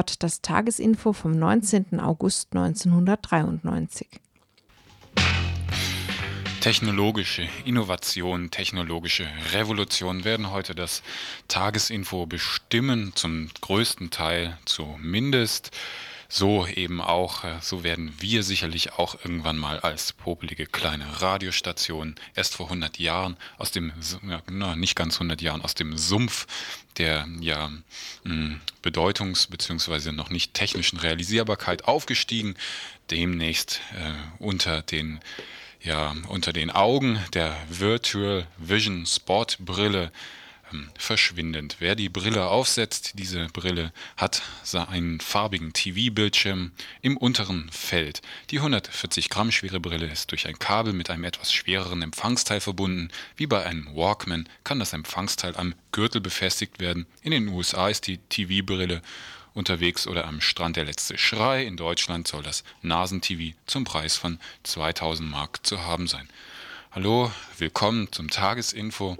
Hört das Tagesinfo vom 19. August 1993. Technologische Innovation, technologische Revolution werden heute das Tagesinfo bestimmen, zum größten Teil zumindest. So eben auch, äh, so werden wir sicherlich auch irgendwann mal als popelige kleine Radiostation erst vor 100 Jahren aus dem, ja, nicht ganz 100 Jahren, aus dem Sumpf der ja, hm, Bedeutungs- bzw. noch nicht technischen Realisierbarkeit aufgestiegen, demnächst äh, unter den ja, unter den Augen der Virtual Vision Sport Brille verschwindend. Wer die Brille aufsetzt, diese Brille hat einen farbigen TV-Bildschirm im unteren Feld. Die 140 Gramm schwere Brille ist durch ein Kabel mit einem etwas schwereren Empfangsteil verbunden. Wie bei einem Walkman kann das Empfangsteil am Gürtel befestigt werden. In den USA ist die TV-Brille unterwegs oder am Strand der letzte Schrei. In Deutschland soll das Nasen-TV zum Preis von 2000 Mark zu haben sein. Hallo, willkommen zum Tagesinfo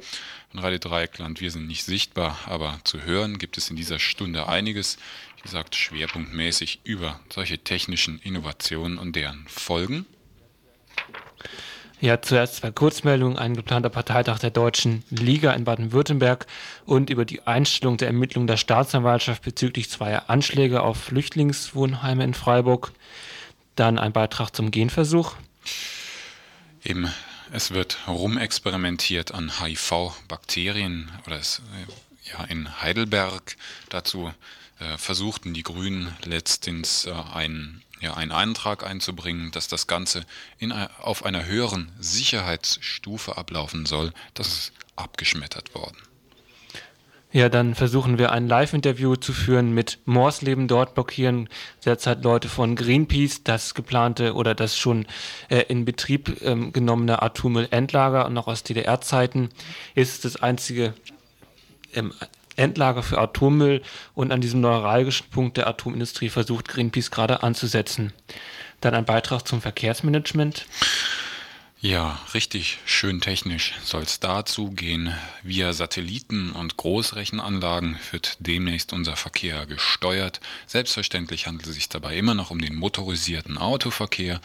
von Radio Dreieckland. Wir sind nicht sichtbar, aber zu hören gibt es in dieser Stunde einiges. Wie gesagt, schwerpunktmäßig über solche technischen Innovationen und deren Folgen. Ja, zuerst zwei Kurzmeldungen. Ein geplanter Parteitag der Deutschen Liga in Baden-Württemberg und über die Einstellung der Ermittlungen der Staatsanwaltschaft bezüglich zweier Anschläge auf Flüchtlingswohnheime in Freiburg. Dann ein Beitrag zum Genversuch. Eben, es wird rumexperimentiert an HIV-Bakterien oder es, äh, ja, in Heidelberg. Dazu äh, versuchten die Grünen letztens äh, ein ja, einen Antrag einzubringen, dass das Ganze in, auf einer höheren Sicherheitsstufe ablaufen soll. Das ist abgeschmettert worden. Ja, dann versuchen wir ein Live-Interview zu führen mit Morsleben. Dort blockieren derzeit Leute von Greenpeace das geplante oder das schon äh, in Betrieb ähm, genommene Atommüllendlager und noch aus DDR-Zeiten ist das einzige ähm, Endlager für Atommüll und an diesem neuralgischen Punkt der Atomindustrie versucht Greenpeace gerade anzusetzen. Dann ein Beitrag zum Verkehrsmanagement. Ja, richtig schön technisch soll es dazu gehen. Via Satelliten und Großrechenanlagen wird demnächst unser Verkehr gesteuert. Selbstverständlich handelt es sich dabei immer noch um den motorisierten Autoverkehr.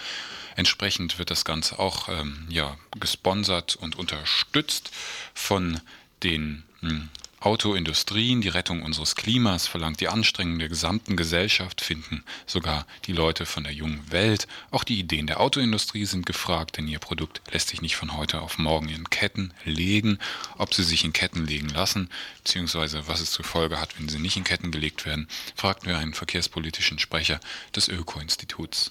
Entsprechend wird das Ganze auch ähm, ja, gesponsert und unterstützt von den hm, Autoindustrien, die Rettung unseres Klimas verlangt die Anstrengung der gesamten Gesellschaft, finden sogar die Leute von der jungen Welt. Auch die Ideen der Autoindustrie sind gefragt, denn ihr Produkt lässt sich nicht von heute auf morgen in Ketten legen. Ob sie sich in Ketten legen lassen, beziehungsweise was es zur Folge hat, wenn sie nicht in Ketten gelegt werden, fragten wir einen verkehrspolitischen Sprecher des Öko-Instituts.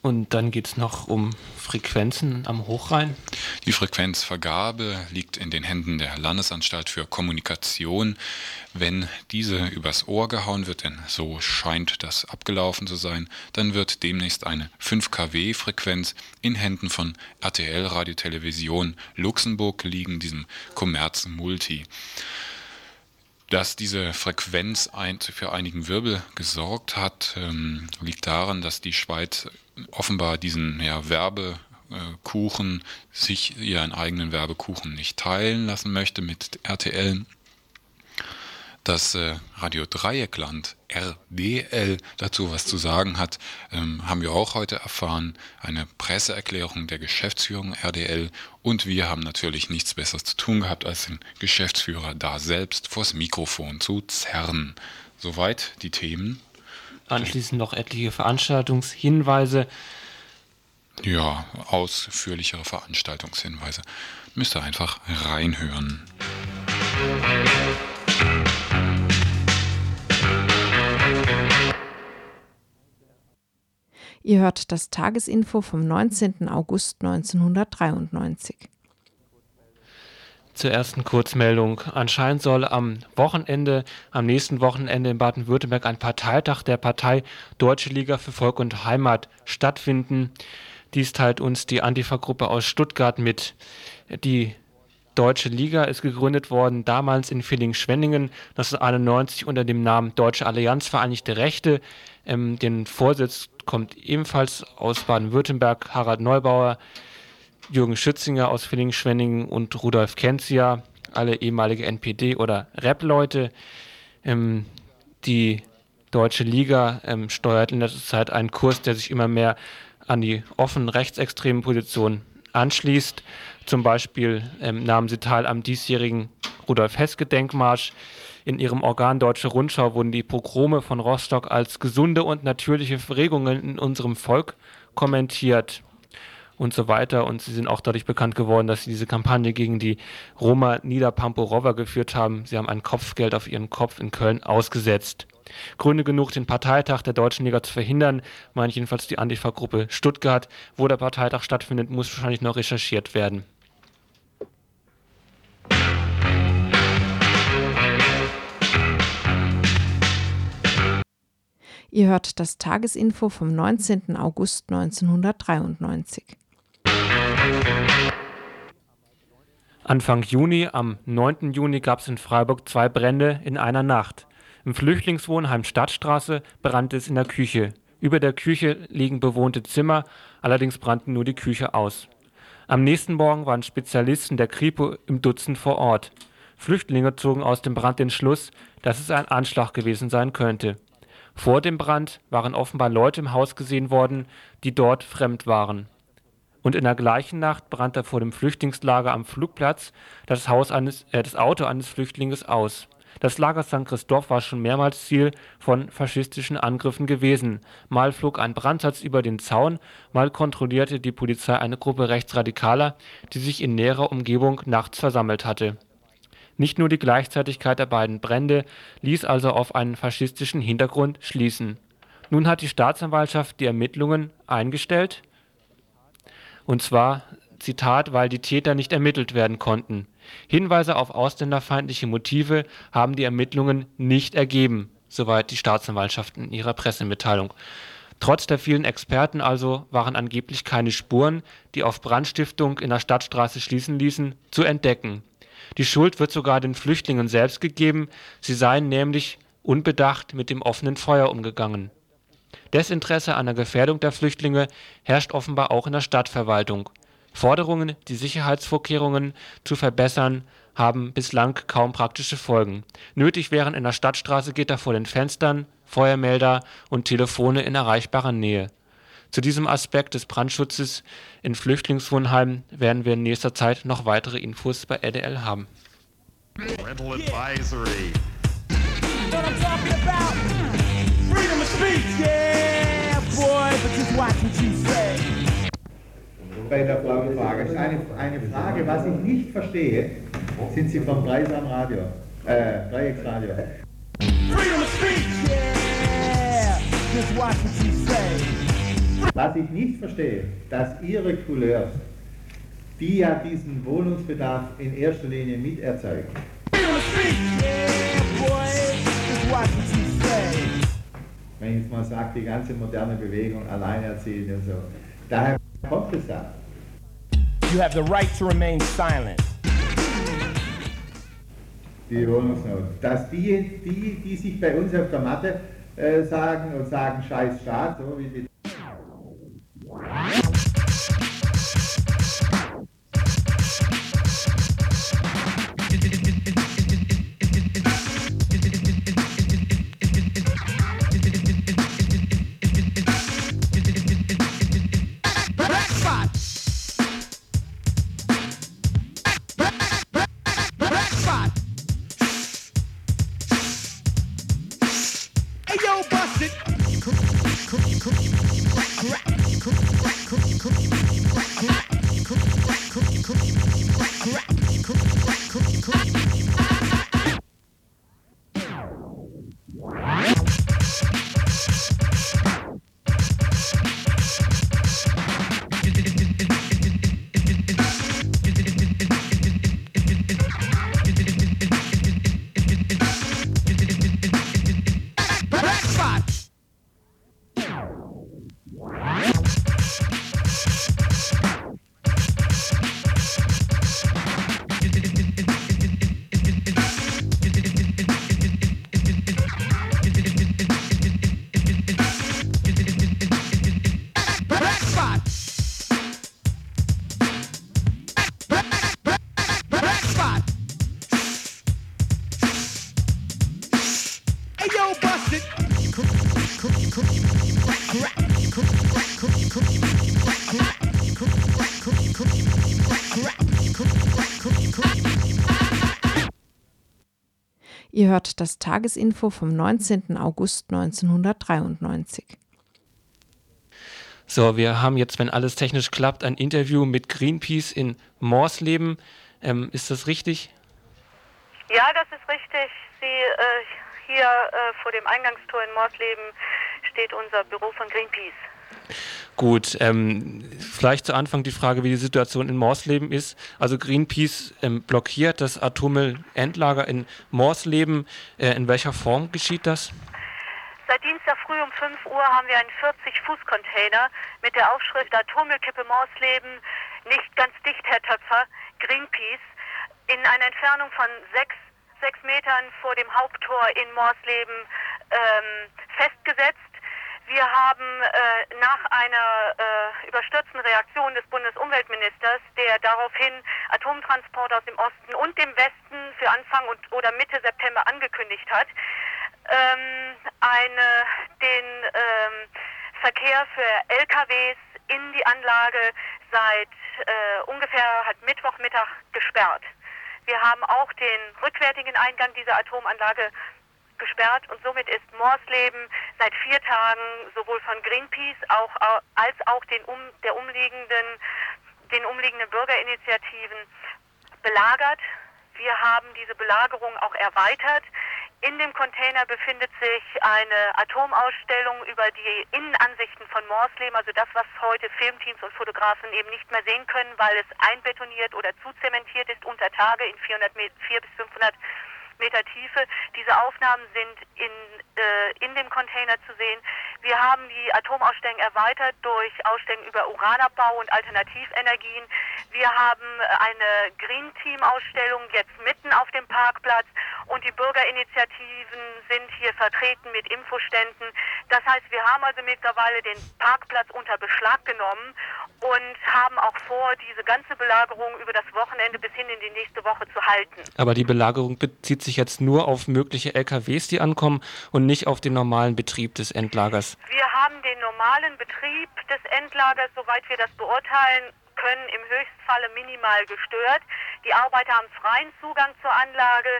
Und dann geht es noch um Frequenzen am Hochrhein. Die Frequenzvergabe liegt in den Händen der Landesanstalt für Kommunikation. Wenn diese übers Ohr gehauen wird, denn so scheint das abgelaufen zu sein, dann wird demnächst eine 5 kW Frequenz in Händen von RTL Radio Television Luxemburg liegen, diesem Commerz Multi. Dass diese Frequenz ein, für einigen Wirbel gesorgt hat, ähm, liegt daran, dass die Schweiz offenbar diesen ja, Werbekuchen, sich ihren eigenen Werbekuchen nicht teilen lassen möchte mit RTL. Dass äh, Radio Dreieckland, RDL, dazu was zu sagen hat, ähm, haben wir auch heute erfahren. Eine Presseerklärung der Geschäftsführung RDL. Und wir haben natürlich nichts Besseres zu tun gehabt, als den Geschäftsführer da selbst vors Mikrofon zu zerren. Soweit die Themen Anschließend noch etliche Veranstaltungshinweise. Ja, ausführlichere Veranstaltungshinweise. Müsst ihr einfach reinhören. Ihr hört das Tagesinfo vom 19. August 1993. zur ersten Kurzmeldung. Anscheinend soll am Wochenende, am nächsten Wochenende in Baden-Württemberg ein Parteitag der Partei Deutsche Liga für Volk und Heimat stattfinden. Dies teilt uns die Antifa-Gruppe aus Stuttgart mit. Die Deutsche Liga ist gegründet worden, damals in Villingen-Schwenningen, 1991 unter dem Namen Deutsche Allianz Vereinigte Rechte. Ähm, den Vorsitz kommt ebenfalls aus Baden-Württemberg Harald Neubauer. Jürgen Schützinger aus Villingen-Schwenningen und Rudolf Kenzia, alle ehemalige NPD- oder Rap-Leute. Ähm, die Deutsche Liga ähm, steuert in letzter Zeit einen Kurs, der sich immer mehr an die offen rechtsextremen Positionen anschließt. Zum Beispiel ähm, nahmen sie teil am diesjährigen Rudolf Hess-Gedenkmarsch. In ihrem Organ Deutsche Rundschau wurden die Pogrome von Rostock als gesunde und natürliche Regungen in unserem Volk kommentiert und so weiter. Und sie sind auch dadurch bekannt geworden, dass sie diese Kampagne gegen die Roma Niederpamporowa geführt haben. Sie haben ein Kopfgeld auf ihren Kopf in Köln ausgesetzt. Gründe genug, den Parteitag der Deutschen Liga zu verhindern, meint jedenfalls die Antifa-Gruppe Stuttgart. Wo der Parteitag stattfindet, muss wahrscheinlich noch recherchiert werden. Ihr hört das Tagesinfo vom 19. August 1993. Anfang Juni, am 9. Juni, gab es in Freiburg zwei Brände in einer Nacht. Im Flüchtlingswohnheim Stadtstraße brannte es in der Küche. Über der Küche liegen bewohnte Zimmer, allerdings brannten nur die Küche aus. Am nächsten Morgen waren Spezialisten der Kripo im Dutzend vor Ort. Flüchtlinge zogen aus dem Brand den Schluss, dass es ein Anschlag gewesen sein könnte. Vor dem Brand waren offenbar Leute im Haus gesehen worden, die dort fremd waren und in der gleichen Nacht brannte vor dem Flüchtlingslager am Flugplatz das, Haus eines, äh, das Auto eines Flüchtlings aus. Das Lager St. Christoph war schon mehrmals Ziel von faschistischen Angriffen gewesen. Mal flog ein Brandsatz über den Zaun, mal kontrollierte die Polizei eine Gruppe Rechtsradikaler, die sich in näherer Umgebung nachts versammelt hatte. Nicht nur die Gleichzeitigkeit der beiden Brände ließ also auf einen faschistischen Hintergrund schließen. Nun hat die Staatsanwaltschaft die Ermittlungen eingestellt und zwar, Zitat, weil die Täter nicht ermittelt werden konnten. Hinweise auf ausländerfeindliche Motive haben die Ermittlungen nicht ergeben, soweit die Staatsanwaltschaft in ihrer Pressemitteilung. Trotz der vielen Experten also waren angeblich keine Spuren, die auf Brandstiftung in der Stadtstraße schließen ließen, zu entdecken. Die Schuld wird sogar den Flüchtlingen selbst gegeben, sie seien nämlich unbedacht mit dem offenen Feuer umgegangen Desinteresse an der Gefährdung der Flüchtlinge herrscht offenbar auch in der Stadtverwaltung. Forderungen, die Sicherheitsvorkehrungen zu verbessern, haben bislang kaum praktische Folgen. Nötig wären in der Stadtstraße Gitter vor den Fenstern, Feuermelder und Telefone in erreichbarer Nähe. Zu diesem Aspekt des Brandschutzes in Flüchtlingswohnheimen werden wir in nächster Zeit noch weitere Infos bei RDL haben. Rental advisory. Freedom of speech, yeah, boy, but just watch what you say. Bei der blauen Frage. Eine, eine Frage, was ich nicht verstehe, sind Sie vom Dreisam Radio, äh, Dreiecksradio. Freedom of speech, yeah, just watch what you say. Was ich nicht verstehe, dass Ihre Couleurs, die ja diesen Wohnungsbedarf in erster Linie miterzeugen, wenn ich jetzt mal sage, die ganze moderne Bewegung, alleinerziehend und so. Daher kommt es da. You have the right to remain silent. Die Wohnungsnot. Dass die, die, die sich bei uns auf der Matte äh, sagen und sagen, scheiß Staat, so wie die Ihr hört das Tagesinfo vom 19. August 1993. So, wir haben jetzt, wenn alles technisch klappt, ein Interview mit Greenpeace in Morsleben. Ähm, ist das richtig? Ja, das ist richtig. Sie, äh, hier äh, vor dem Eingangstor in Morsleben steht unser Büro von Greenpeace. Gut, ähm, vielleicht zu Anfang die Frage, wie die Situation in Morsleben ist. Also Greenpeace ähm, blockiert das Atommüllendlager in Morsleben. Äh, in welcher Form geschieht das? Seit Dienstag früh um 5 Uhr haben wir einen 40-Fuß-Container mit der Aufschrift Atommüllkippe Morsleben, nicht ganz dicht, Herr Töpfer, Greenpeace, in einer Entfernung von sechs, sechs Metern vor dem Haupttor in Morsleben ähm, festgesetzt. Wir haben äh, nach einer äh, überstürzten Reaktion des Bundesumweltministers, der daraufhin Atomtransport aus dem Osten und dem Westen für Anfang und, oder Mitte September angekündigt hat, ähm, eine, den ähm, Verkehr für LKWs in die Anlage seit äh, ungefähr halt Mittwochmittag gesperrt. Wir haben auch den rückwärtigen Eingang dieser Atomanlage gesperrt und somit ist Morsleben seit vier Tagen sowohl von Greenpeace auch, als auch den um, der umliegenden, den umliegenden Bürgerinitiativen belagert. Wir haben diese Belagerung auch erweitert. In dem Container befindet sich eine Atomausstellung über die Innenansichten von Morsleben, also das, was heute Filmteams und Fotografen eben nicht mehr sehen können, weil es einbetoniert oder zuzementiert ist unter Tage in 400 4 bis 500 Meter Tiefe. Diese Aufnahmen sind in, äh, in dem Container zu sehen. Wir haben die Atomausstellung erweitert durch Ausstellungen über Uranabbau und Alternativenergien. Wir haben eine Green Team Ausstellung jetzt mitten auf dem Parkplatz und die Bürgerinitiativen sind hier vertreten mit Infoständen. Das heißt, wir haben also mittlerweile den Parkplatz unter Beschlag genommen und haben auch vor, diese ganze Belagerung über das Wochenende bis hin in die nächste Woche zu halten. Aber die Belagerung bezieht sich jetzt nur auf mögliche LKWs, die ankommen und nicht auf den normalen Betrieb des Endlagers. Wir haben den normalen Betrieb des Endlagers, soweit wir das beurteilen, können im Höchstfalle minimal gestört. Die Arbeiter haben freien Zugang zur Anlage.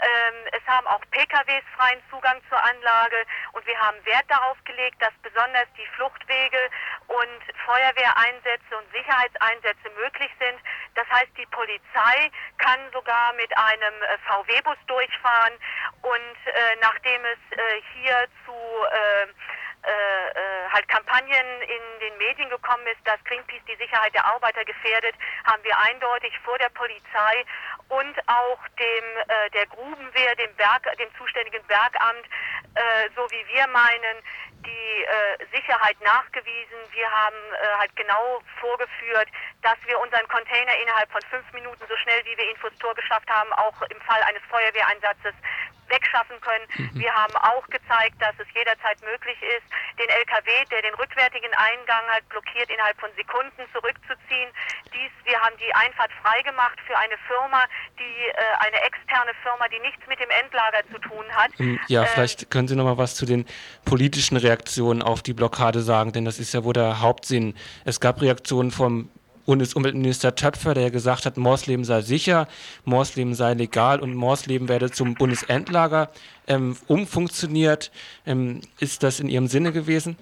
Ähm, es haben auch PKWs freien Zugang zur Anlage und wir haben Wert darauf gelegt, dass besonders die Fluchtwege und Feuerwehreinsätze und Sicherheitseinsätze möglich sind. Das heißt, die Polizei kann sogar mit einem äh, VW-Bus durchfahren und äh, nachdem es äh, hier zu äh, äh, halt Kampagnen in den Medien gekommen ist, dass Greenpeace die Sicherheit der Arbeiter gefährdet, haben wir eindeutig vor der Polizei und auch dem äh, der Grubenwehr, dem Berg, dem zuständigen Bergamt, äh, so wie wir meinen, die äh, Sicherheit nachgewiesen. Wir haben äh, halt genau vorgeführt, dass wir unseren Container innerhalb von fünf Minuten so schnell, wie wir ihn vors Tor geschafft haben, auch im Fall eines Feuerwehreinsatzes wegschaffen können. Mhm. Wir haben auch gezeigt, dass es jederzeit möglich ist, den LKW, der den rückwärtigen Eingang hat, blockiert, innerhalb von Sekunden zurückzuziehen. Dies, wir haben die Einfahrt freigemacht für eine Firma, die äh, eine externe Firma, die nichts mit dem Endlager zu tun hat. Ähm, ja, ähm, vielleicht können Sie noch mal was zu den politischen Reaktionen auf die Blockade sagen, denn das ist ja wohl der Hauptsinn. Es gab Reaktionen vom Bundesumweltminister Töpfer, der gesagt hat, Morsleben sei sicher, Morsleben sei legal und Morsleben werde zum Bundesendlager ähm, umfunktioniert. Ähm, ist das in Ihrem Sinne gewesen?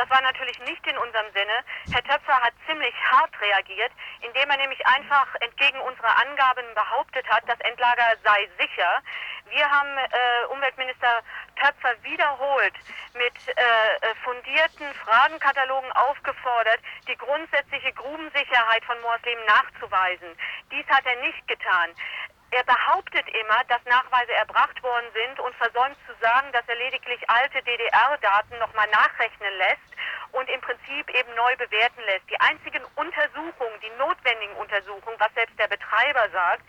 Das war natürlich nicht in unserem Sinne. Herr Töpfer hat ziemlich hart reagiert, indem er nämlich einfach entgegen unserer Angaben behauptet hat, das Endlager sei sicher. Wir haben äh, Umweltminister Töpfer wiederholt mit äh, äh, fundierten Fragenkatalogen aufgefordert, die grundsätzliche Grubensicherheit von Morsleben nachzuweisen. Dies hat er nicht getan. Er behauptet immer, dass Nachweise erbracht worden sind und versäumt zu sagen, dass er lediglich alte DDR-Daten nochmal nachrechnen lässt und im Prinzip eben neu bewerten lässt. Die einzigen Untersuchungen, die notwendigen Untersuchungen, was selbst der Betreiber sagt,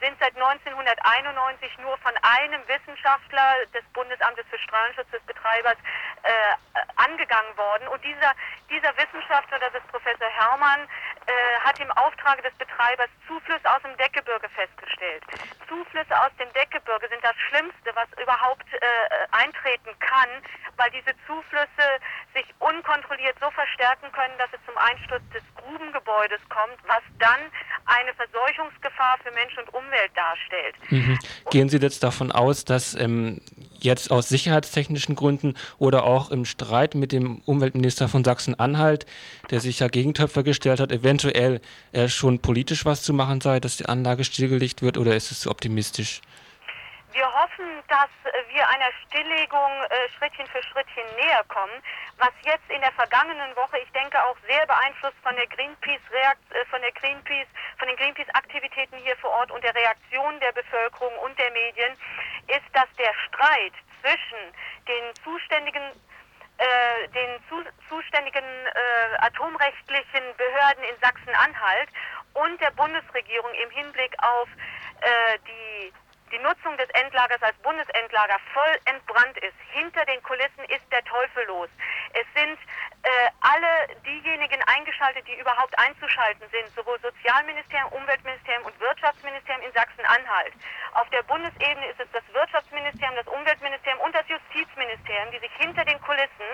sind seit 1991 nur von einem Wissenschaftler des Bundesamtes für Strahlenschutz des Betreibers äh, angegangen worden. Und dieser, dieser Wissenschaftler, das ist Professor Herrmann, äh, hat im Auftrage des Betreibers Zuflüsse aus dem Deckgebirge festgestellt. Zuflüsse aus dem Deckgebirge sind das Schlimmste, was überhaupt äh, eintreten kann, weil diese Zuflüsse sich unkontrolliert so verstärken können, dass es zum Einsturz des Grubengebäudes kommt, was dann eine Verseuchungsgefahr für Mensch und Umwelt darstellt. Mhm. Gehen Sie jetzt davon aus, dass ähm, jetzt aus sicherheitstechnischen Gründen oder auch im Streit mit dem Umweltminister von Sachsen-Anhalt, der sich ja gegen Töpfer gestellt hat, eventuell äh, schon politisch was zu machen sei, dass die Anlage stillgelegt wird oder ist es zu optimistisch? Wir hoffen, dass wir einer Stilllegung äh, Schrittchen für Schrittchen näher kommen, was jetzt in der vergangenen Woche, ich denke auch sehr beeinflusst von der Greenpeace äh, von der Greenpeace, von den Greenpeace Aktivitäten hier vor Ort und der Reaktion der Bevölkerung und der Medien, ist, dass der Streit zwischen den zuständigen äh, den zu, zuständigen äh, atomrechtlichen Behörden in Sachsen-Anhalt und der Bundesregierung im Hinblick auf äh, die die Nutzung des Endlagers als Bundesendlager voll entbrannt ist, hinter den Kulissen ist der Teufel los. Es sind alle diejenigen eingeschaltet, die überhaupt einzuschalten sind, sowohl Sozialministerium, Umweltministerium und Wirtschaftsministerium in Sachsen-Anhalt. Auf der Bundesebene ist es das Wirtschaftsministerium, das Umweltministerium und das Justizministerium, die sich hinter den Kulissen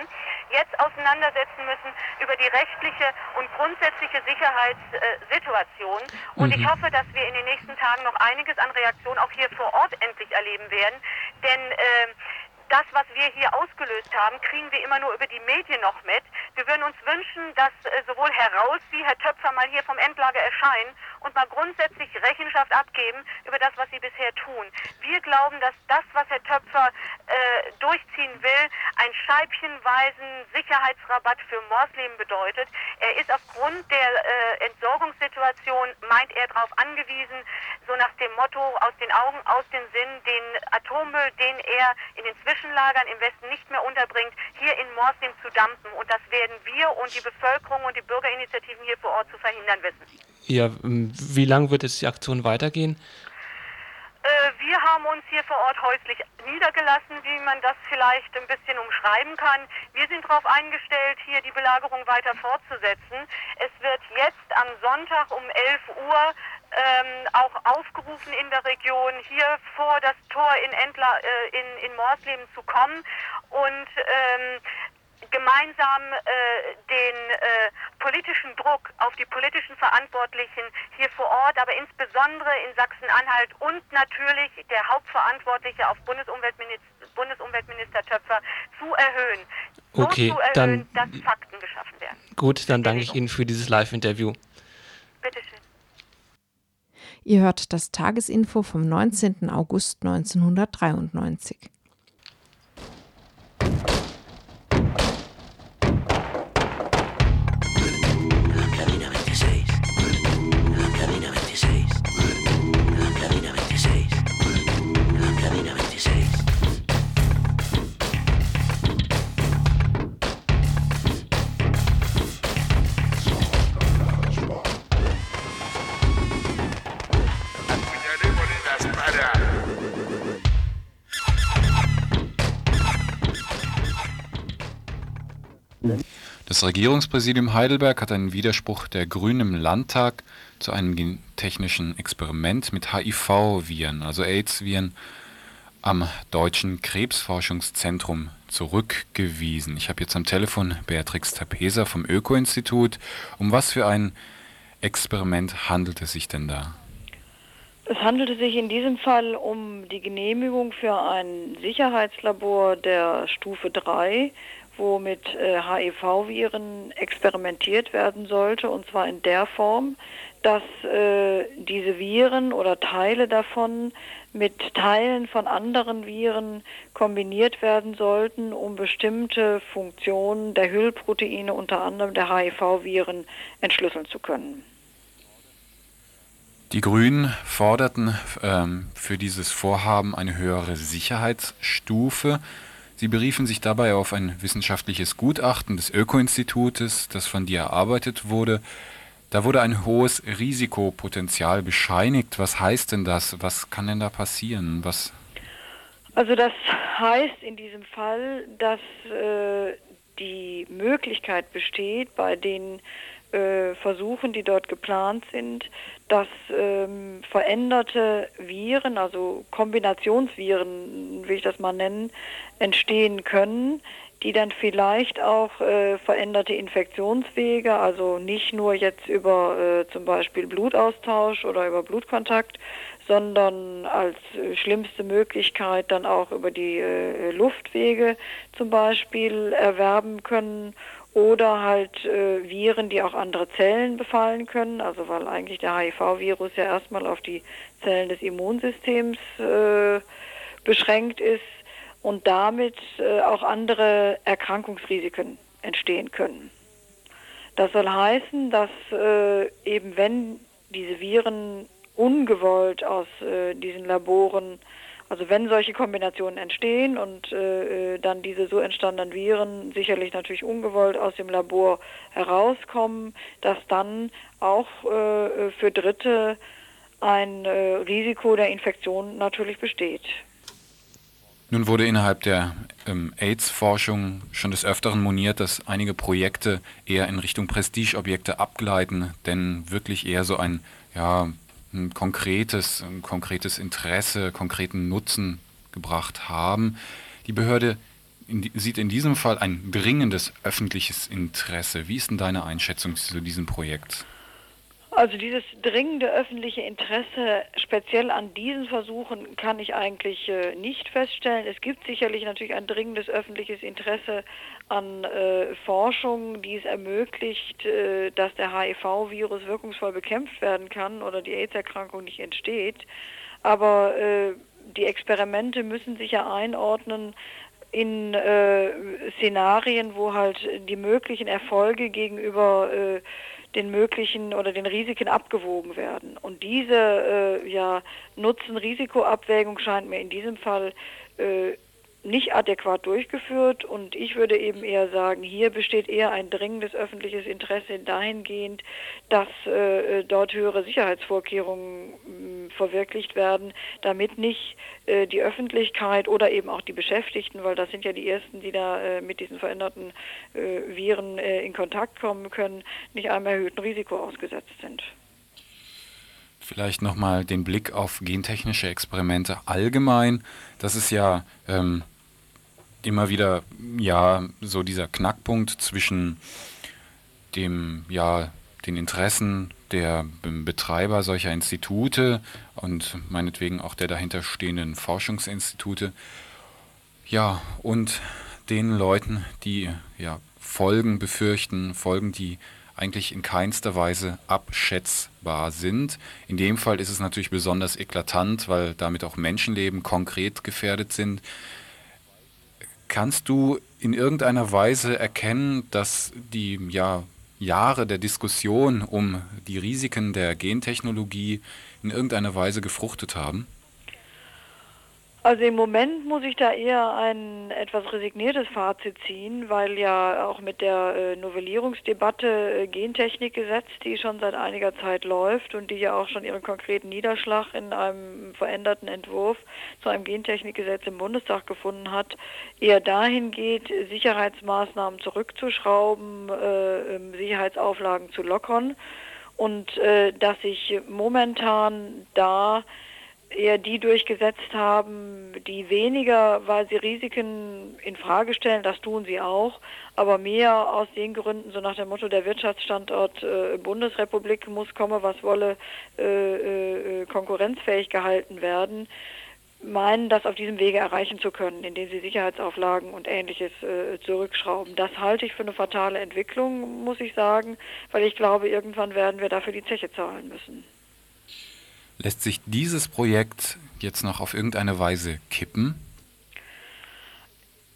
jetzt auseinandersetzen müssen über die rechtliche und grundsätzliche Sicherheitssituation. Und mhm. ich hoffe, dass wir in den nächsten Tagen noch einiges an Reaktionen auch hier vor Ort endlich erleben werden. Denn äh, das, was wir hier ausgelöst haben, kriegen wir immer nur über die Medien noch mit. Wir würden uns wünschen, dass äh, sowohl Herr Raus wie Herr Töpfer mal hier vom Endlager erscheinen und mal grundsätzlich Rechenschaft abgeben über das, was sie bisher tun. Wir glauben, dass das, was Herr Töpfer äh, durchziehen will, ein scheibchenweisen Sicherheitsrabatt für Morsleben bedeutet. Er ist aufgrund der äh, Entsorgungssituation, meint er, darauf angewiesen, so nach dem Motto aus den Augen, aus den Sinn, den Atommüll, den er in den Zwischenlagern im Westen nicht mehr unterbringt, hier in Morsleben zu dampfen. Und das werden wir und die Bevölkerung und die Bürgerinitiativen hier vor Ort zu verhindern wissen. Ja, wie lange wird es die Aktion weitergehen? Äh, wir haben uns hier vor Ort häuslich niedergelassen, wie man das vielleicht ein bisschen umschreiben kann. Wir sind darauf eingestellt, hier die Belagerung weiter fortzusetzen. Es wird jetzt am Sonntag um 11 Uhr ähm, auch aufgerufen in der Region, hier vor das Tor in, Entla, äh, in, in Morsleben zu kommen und ähm, gemeinsam äh, den äh, politischen Druck auf die politischen Verantwortlichen hier vor Ort, aber insbesondere in Sachsen-Anhalt und natürlich der Hauptverantwortliche auf Bundesumweltminister, Bundesumweltminister Töpfer zu erhöhen. So okay, zu erhöhen, dann, dass Fakten geschaffen werden. Gut, dann danke ich Ihnen für dieses Live-Interview. Ihr hört das Tagesinfo vom 19. August 1993. Das Regierungspräsidium Heidelberg hat einen Widerspruch der Grünen im Landtag zu einem gentechnischen Experiment mit HIV-Viren, also AIDS-Viren, am Deutschen Krebsforschungszentrum zurückgewiesen. Ich habe jetzt am Telefon Beatrix Tapeser vom Öko-Institut. Um was für ein Experiment handelt es sich denn da? Es handelte sich in diesem Fall um die Genehmigung für ein Sicherheitslabor der Stufe 3 wo mit äh, HIV-Viren experimentiert werden sollte, und zwar in der Form, dass äh, diese Viren oder Teile davon mit Teilen von anderen Viren kombiniert werden sollten, um bestimmte Funktionen der Hüllproteine, unter anderem der HIV-Viren, entschlüsseln zu können. Die Grünen forderten ähm, für dieses Vorhaben eine höhere Sicherheitsstufe. Sie beriefen sich dabei auf ein wissenschaftliches Gutachten des Öko-Institutes, das von dir erarbeitet wurde. Da wurde ein hohes Risikopotenzial bescheinigt. Was heißt denn das? Was kann denn da passieren? Was also das heißt in diesem Fall, dass äh, die Möglichkeit besteht, bei den äh, Versuchen, die dort geplant sind, dass ähm, veränderte Viren, also Kombinationsviren, will ich das mal nennen, entstehen können, die dann vielleicht auch äh, veränderte Infektionswege, also nicht nur jetzt über äh, zum Beispiel Blutaustausch oder über Blutkontakt, sondern als äh, schlimmste Möglichkeit dann auch über die äh, Luftwege zum Beispiel erwerben können oder halt äh, Viren, die auch andere Zellen befallen können, also weil eigentlich der HIV-Virus ja erstmal auf die Zellen des Immunsystems äh, beschränkt ist und damit äh, auch andere Erkrankungsrisiken entstehen können. Das soll heißen, dass äh, eben wenn diese Viren ungewollt aus äh, diesen Laboren, also wenn solche Kombinationen entstehen und äh, äh, dann diese so entstandenen Viren sicherlich natürlich ungewollt aus dem Labor herauskommen, dass dann auch äh, für Dritte ein äh, Risiko der Infektion natürlich besteht. Nun wurde innerhalb der ähm, AIDS-Forschung schon des Öfteren moniert, dass einige Projekte eher in Richtung Prestigeobjekte abgleiten, denn wirklich eher so ein, ja, ein konkretes, ein konkretes Interesse, konkreten Nutzen gebracht haben. Die Behörde in, sieht in diesem Fall ein dringendes öffentliches Interesse. Wie ist denn deine Einschätzung zu diesem Projekt? Also dieses dringende öffentliche Interesse speziell an diesen Versuchen kann ich eigentlich äh, nicht feststellen. Es gibt sicherlich natürlich ein dringendes öffentliches Interesse an äh, Forschung, die es ermöglicht, äh, dass der HIV-Virus wirkungsvoll bekämpft werden kann oder die AIDS-Erkrankung nicht entsteht. Aber äh, die Experimente müssen sich ja einordnen in äh, Szenarien, wo halt die möglichen Erfolge gegenüber äh, den möglichen oder den Risiken abgewogen werden. Und diese äh, ja, Nutzen-Risiko-Abwägung scheint mir in diesem Fall äh, nicht adäquat durchgeführt und ich würde eben eher sagen, hier besteht eher ein dringendes öffentliches Interesse dahingehend, dass äh, dort höhere Sicherheitsvorkehrungen äh, verwirklicht werden, damit nicht äh, die Öffentlichkeit oder eben auch die Beschäftigten, weil das sind ja die ersten, die da äh, mit diesen veränderten äh, Viren äh, in Kontakt kommen können, nicht einem erhöhten Risiko ausgesetzt sind. Vielleicht nochmal den Blick auf gentechnische Experimente allgemein. Das ist ja ähm, immer wieder ja so dieser Knackpunkt zwischen dem ja den Interessen der Betreiber solcher Institute und meinetwegen auch der dahinterstehenden Forschungsinstitute ja und den Leuten, die ja Folgen befürchten, Folgen, die eigentlich in keinster Weise abschätzbar sind. In dem Fall ist es natürlich besonders eklatant, weil damit auch Menschenleben konkret gefährdet sind. Kannst du in irgendeiner Weise erkennen, dass die ja, Jahre der Diskussion um die Risiken der Gentechnologie in irgendeiner Weise gefruchtet haben? Also im Moment muss ich da eher ein etwas resigniertes Fazit ziehen, weil ja auch mit der äh, Novellierungsdebatte äh, Gentechnikgesetz, die schon seit einiger Zeit läuft und die ja auch schon ihren konkreten Niederschlag in einem veränderten Entwurf zu einem Gentechnikgesetz im Bundestag gefunden hat, eher dahin geht, Sicherheitsmaßnahmen zurückzuschrauben, äh, ähm, Sicherheitsauflagen zu lockern. Und dass sich momentan da eher die durchgesetzt haben, die weniger, weil sie Risiken in Frage stellen, das tun sie auch, aber mehr aus den Gründen, so nach dem Motto, der Wirtschaftsstandort äh, Bundesrepublik muss komme, was wolle, äh, äh, konkurrenzfähig gehalten werden, meinen, das auf diesem Wege erreichen zu können, indem sie Sicherheitsauflagen und ähnliches äh, zurückschrauben. Das halte ich für eine fatale Entwicklung, muss ich sagen, weil ich glaube, irgendwann werden wir dafür die Zeche zahlen müssen. Lässt sich dieses Projekt jetzt noch auf irgendeine Weise kippen?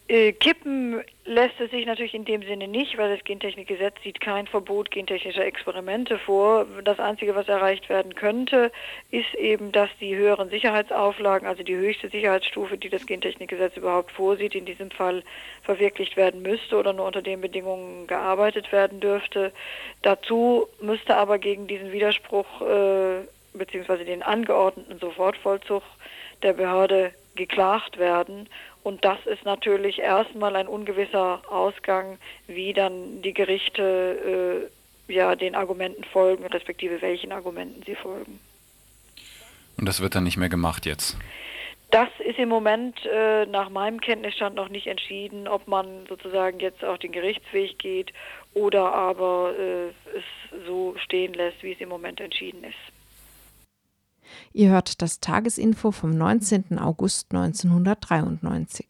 Äh, kippen lässt es sich natürlich in dem Sinne nicht, weil das Gentechnikgesetz sieht kein Verbot gentechnischer Experimente vor. Das Einzige, was erreicht werden könnte, ist eben, dass die höheren Sicherheitsauflagen, also die höchste Sicherheitsstufe, die das Gentechnikgesetz überhaupt vorsieht, in diesem Fall verwirklicht werden müsste oder nur unter den Bedingungen gearbeitet werden dürfte. Dazu müsste aber gegen diesen Widerspruch äh, beziehungsweise den angeordneten Sofortvollzug der Behörde geklagt werden. Und das ist natürlich erstmal ein ungewisser Ausgang, wie dann die Gerichte äh, ja den Argumenten folgen, respektive welchen Argumenten sie folgen. Und das wird dann nicht mehr gemacht jetzt? Das ist im Moment äh, nach meinem Kenntnisstand noch nicht entschieden, ob man sozusagen jetzt auch den Gerichtsweg geht oder aber äh, es so stehen lässt, wie es im Moment entschieden ist. Ihr hört das Tagesinfo vom 19. August 1993.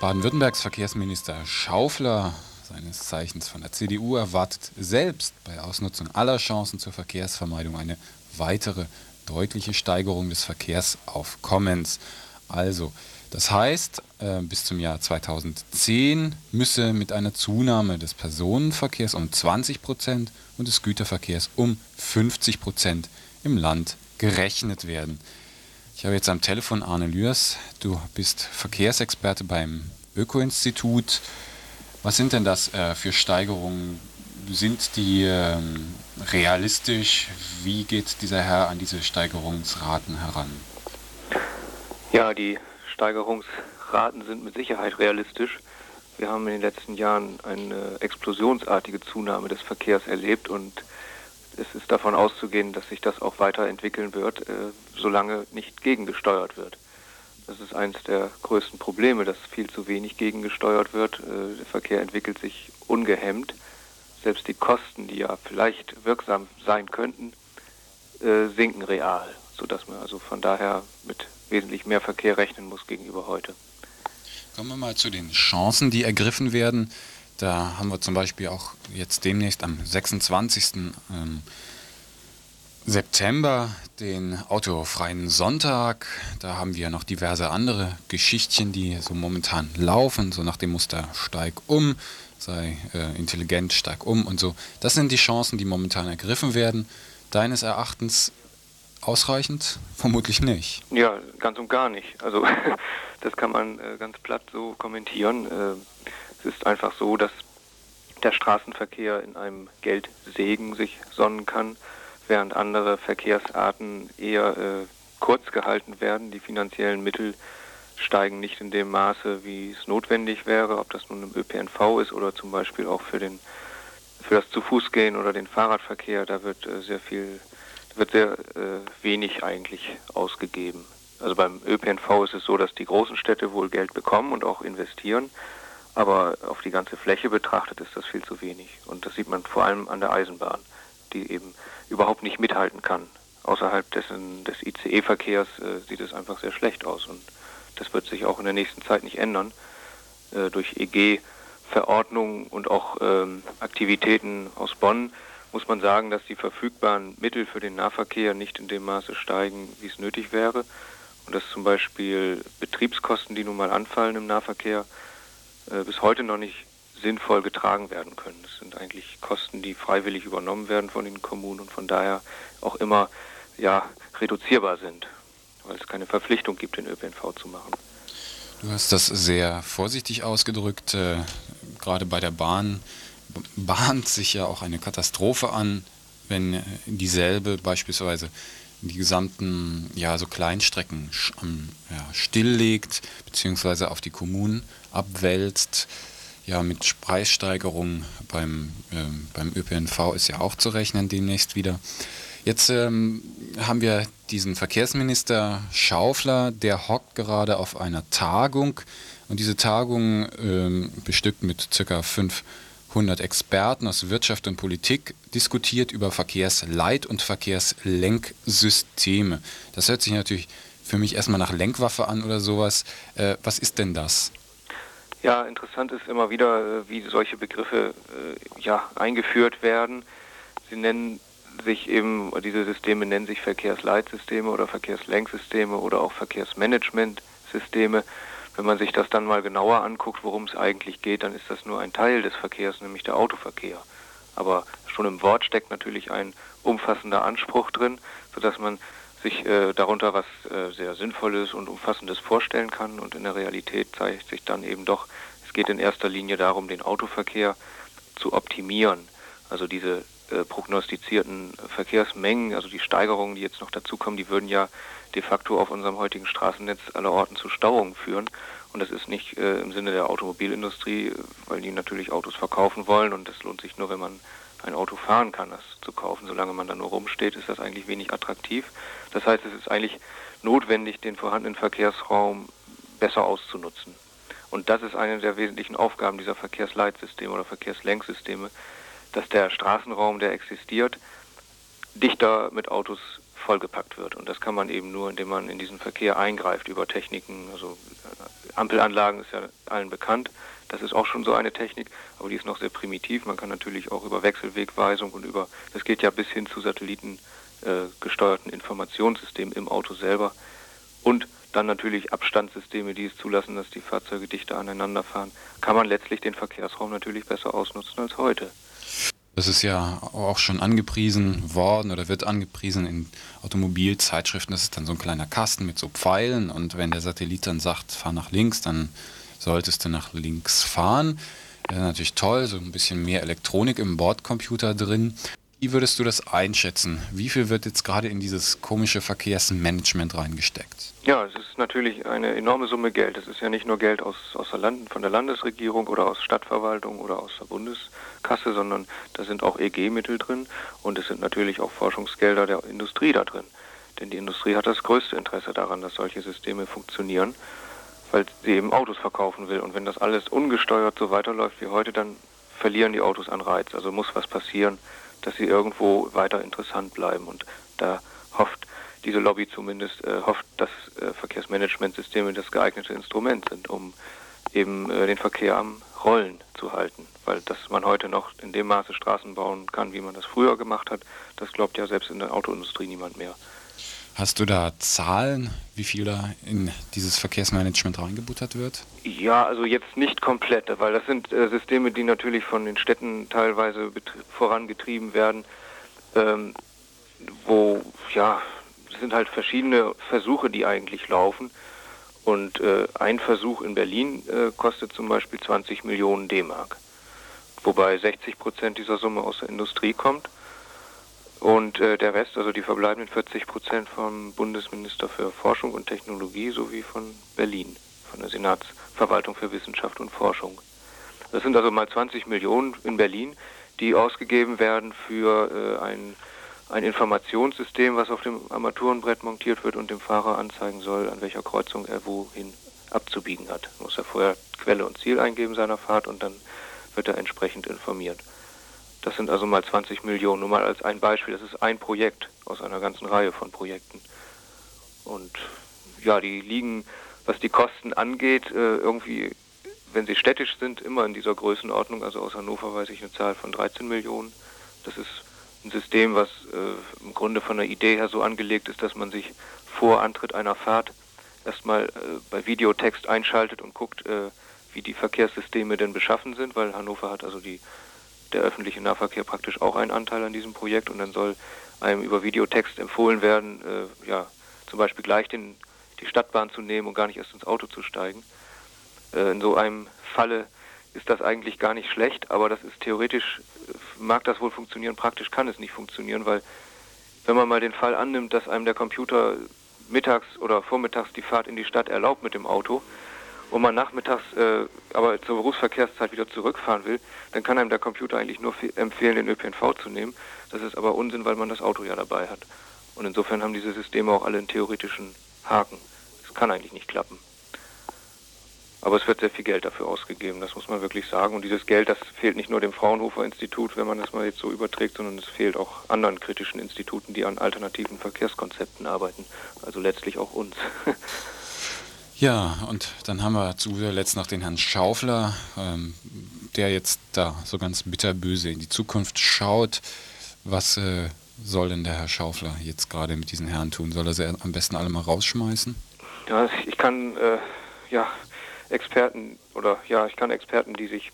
Baden-Württembergs Verkehrsminister Schaufler, seines Zeichens von der CDU, erwartet selbst bei Ausnutzung aller Chancen zur Verkehrsvermeidung eine weitere deutliche Steigerung des Verkehrsaufkommens. Also, das heißt, äh, bis zum Jahr 2010 müsse mit einer Zunahme des Personenverkehrs um 20 Prozent und des Güterverkehrs um 50 Prozent im Land gerechnet werden. Ich habe jetzt am Telefon Arne Lührs. Du bist Verkehrsexperte beim Öko-Institut. Was sind denn das äh, für Steigerungen? Sind die ähm, realistisch? Wie geht dieser Herr an diese Steigerungsraten heran? Ja, die Steigerungsraten sind mit Sicherheit realistisch. Wir haben in den letzten Jahren eine explosionsartige Zunahme des Verkehrs erlebt und es ist davon auszugehen, dass sich das auch weiterentwickeln wird, äh, solange nicht gegengesteuert wird. Das ist eines der größten Probleme, dass viel zu wenig gegengesteuert wird. Äh, der Verkehr entwickelt sich ungehemmt. Selbst die Kosten, die ja vielleicht wirksam sein könnten, äh, sinken real, sodass man also von daher mit wesentlich mehr Verkehr rechnen muss gegenüber heute. Kommen wir mal zu den Chancen, die ergriffen werden. Da haben wir zum Beispiel auch jetzt demnächst am 26. Ähm, September den autofreien Sonntag. Da haben wir noch diverse andere Geschichtchen, die so momentan laufen, so nach dem Muster steig um, sei äh, intelligent, steig um und so. Das sind die Chancen, die momentan ergriffen werden. Deines Erachtens ausreichend? Vermutlich nicht. Ja, ganz und gar nicht. Also das kann man äh, ganz platt so kommentieren. Äh, es ist einfach so, dass der Straßenverkehr in einem Geldsegen sich sonnen kann während andere Verkehrsarten eher äh, kurz gehalten werden. Die finanziellen Mittel steigen nicht in dem Maße, wie es notwendig wäre, ob das nun im ÖPNV ist oder zum Beispiel auch für den für das zu Fuß gehen oder den Fahrradverkehr. Da wird äh, sehr viel, wird sehr äh, wenig eigentlich ausgegeben. Also beim ÖPNV ist es so, dass die großen Städte wohl Geld bekommen und auch investieren, aber auf die ganze Fläche betrachtet ist das viel zu wenig. Und das sieht man vor allem an der Eisenbahn, die eben überhaupt nicht mithalten kann. Außerhalb dessen, des ICE-Verkehrs äh, sieht es einfach sehr schlecht aus und das wird sich auch in der nächsten Zeit nicht ändern. Äh, durch EG-Verordnungen und auch ähm, Aktivitäten aus Bonn muss man sagen, dass die verfügbaren Mittel für den Nahverkehr nicht in dem Maße steigen, wie es nötig wäre. Und dass zum Beispiel Betriebskosten, die nun mal anfallen im Nahverkehr, äh, bis heute noch nicht sinnvoll getragen werden können. Das sind eigentlich Kosten, die freiwillig übernommen werden von den Kommunen und von daher auch immer ja, reduzierbar sind, weil es keine Verpflichtung gibt, den ÖPNV zu machen. Du hast das sehr vorsichtig ausgedrückt. Äh, gerade bei der Bahn bahnt sich ja auch eine Katastrophe an, wenn dieselbe beispielsweise die gesamten ja, so Kleinstrecken ja, stilllegt, beziehungsweise auf die Kommunen abwälzt. Ja, mit Preissteigerungen beim, äh, beim ÖPNV ist ja auch zu rechnen demnächst wieder. Jetzt ähm, haben wir diesen Verkehrsminister Schaufler, der hockt gerade auf einer Tagung und diese Tagung ähm, bestückt mit ca. 500 Experten aus Wirtschaft und Politik diskutiert über Verkehrsleit- und Verkehrslenksysteme. Das hört sich natürlich für mich erstmal nach Lenkwaffe an oder sowas. Äh, was ist denn das? Ja, interessant ist immer wieder, äh, wie solche Begriffe äh, ja, eingeführt werden. Sie nennen sich eben, diese Systeme nennen sich Verkehrsleitsysteme oder Verkehrslenksysteme oder auch Verkehrsmanagementsysteme. Wenn man sich das dann mal genauer anguckt, worum es eigentlich geht, dann ist das nur ein Teil des Verkehrs, nämlich der Autoverkehr. Aber schon im Wort steckt natürlich ein umfassender Anspruch drin, sodass man sich äh, darunter was äh, sehr Sinnvolles und Umfassendes vorstellen kann. Und in der Realität zeigt sich dann eben doch, es geht in erster Linie darum, den Autoverkehr zu optimieren. Also diese äh, prognostizierten Verkehrsmengen, also die Steigerungen, die jetzt noch dazukommen, die würden ja de facto auf unserem heutigen Straßennetz aller Orten zu Stauungen führen. Und das ist nicht äh, im Sinne der Automobilindustrie, weil die natürlich Autos verkaufen wollen und das lohnt sich nur, wenn man ein Auto fahren kann, das zu kaufen. Solange man da nur rumsteht, ist das eigentlich wenig attraktiv. Das heißt, es ist eigentlich notwendig, den vorhandenen Verkehrsraum besser auszunutzen. Und das ist eine der wesentlichen Aufgaben dieser Verkehrsleitsysteme oder Verkehrslenksysteme, dass der Straßenraum, der existiert, dichter mit Autos vollgepackt wird. Und das kann man eben nur, indem man in diesen Verkehr eingreift über Techniken. Also äh, Ampelanlagen ist ja allen bekannt. Das ist auch schon so eine Technik, aber die ist noch sehr primitiv. Man kann natürlich auch über Wechselwegweisung und über, das geht ja bis hin zu satellitengesteuerten äh, Informationssystemen im Auto selber und dann natürlich Abstandssysteme, die es zulassen, dass die Fahrzeuge dichter aneinander fahren, kann man letztlich den Verkehrsraum natürlich besser ausnutzen als heute. Das ist ja auch schon angepriesen worden oder wird angepriesen in Automobilzeitschriften. Das ist dann so ein kleiner Kasten mit so Pfeilen und wenn der Satellit dann sagt, fahr nach links, dann solltest du nach links fahren. Das ist natürlich toll, so ein bisschen mehr Elektronik im Bordcomputer drin. Wie würdest du das einschätzen? Wie viel wird jetzt gerade in dieses komische Verkehrsmanagement reingesteckt? Ja, es ist natürlich eine enorme Summe Geld. Es ist ja nicht nur Geld aus, aus der Land, von der Landesregierung oder aus Stadtverwaltung oder aus der Bundeskasse, sondern da sind auch EG-Mittel drin und es sind natürlich auch Forschungsgelder der Industrie da drin. Denn die Industrie hat das größte Interesse daran, dass solche Systeme funktionieren, weil sie eben Autos verkaufen will. Und wenn das alles ungesteuert so weiterläuft wie heute, dann verlieren die Autos an Reiz. Also muss was passieren dass sie irgendwo weiter interessant bleiben. Und da hofft diese Lobby zumindest, äh, hofft, dass äh, Verkehrsmanagementsysteme das geeignete Instrument sind, um eben äh, den Verkehr am Rollen zu halten. Weil dass man heute noch in dem Maße Straßen bauen kann, wie man das früher gemacht hat, das glaubt ja selbst in der Autoindustrie niemand mehr. Hast du da Zahlen, wie viel da in dieses Verkehrsmanagement reingebuttert wird? Ja, also jetzt nicht komplett, weil das sind äh, Systeme, die natürlich von den Städten teilweise vorangetrieben werden, ähm, wo, ja, es sind halt verschiedene Versuche, die eigentlich laufen. Und äh, ein Versuch in Berlin äh, kostet zum Beispiel 20 Millionen D-Mark, wobei 60 Prozent dieser Summe aus der Industrie kommt und äh, der Rest, also die verbleibenden 40 Prozent vom Bundesminister für Forschung und Technologie sowie von Berlin, von der Senatsverwaltung für Wissenschaft und Forschung. Das sind also mal 20 Millionen in Berlin, die ausgegeben werden für äh, ein, ein Informationssystem, was auf dem Armaturenbrett montiert wird und dem Fahrer anzeigen soll, an welcher Kreuzung er wohin abzubiegen hat. Muss er vorher Quelle und Ziel eingeben seiner Fahrt und dann wird er entsprechend informiert. Das sind also mal 20 Millionen, nur mal als ein Beispiel. Das ist ein Projekt aus einer ganzen Reihe von Projekten. Und ja, die liegen, was die Kosten angeht, äh, irgendwie, wenn sie städtisch sind, immer in dieser Größenordnung. Also aus Hannover weiß ich eine Zahl von 13 Millionen. Das ist ein System, was äh, im Grunde von der Idee her so angelegt ist, dass man sich vor Antritt einer Fahrt erstmal äh, bei Videotext einschaltet und guckt, äh, wie die Verkehrssysteme denn beschaffen sind, weil Hannover hat also die der öffentliche Nahverkehr praktisch auch einen Anteil an diesem Projekt und dann soll einem über Videotext empfohlen werden, äh, ja, zum Beispiel gleich den, die Stadtbahn zu nehmen und gar nicht erst ins Auto zu steigen. Äh, in so einem Falle ist das eigentlich gar nicht schlecht, aber das ist theoretisch, äh, mag das wohl funktionieren, praktisch kann es nicht funktionieren, weil wenn man mal den Fall annimmt, dass einem der Computer mittags oder vormittags die Fahrt in die Stadt erlaubt mit dem Auto, und man nachmittags äh, aber zur Berufsverkehrszeit wieder zurückfahren will, dann kann einem der Computer eigentlich nur empfehlen, den ÖPNV zu nehmen. Das ist aber Unsinn, weil man das Auto ja dabei hat. Und insofern haben diese Systeme auch alle einen theoretischen Haken. Das kann eigentlich nicht klappen. Aber es wird sehr viel Geld dafür ausgegeben, das muss man wirklich sagen. Und dieses Geld, das fehlt nicht nur dem Fraunhofer Institut, wenn man das mal jetzt so überträgt, sondern es fehlt auch anderen kritischen Instituten, die an alternativen Verkehrskonzepten arbeiten. Also letztlich auch uns. Ja, und dann haben wir zuletzt noch den Herrn Schaufler, ähm, der jetzt da so ganz bitterböse in die Zukunft schaut. Was äh, soll denn der Herr Schaufler jetzt gerade mit diesen Herren tun? Soll er sie am besten alle mal rausschmeißen? Ja, ich kann äh, ja Experten oder ja, ich kann Experten, die sich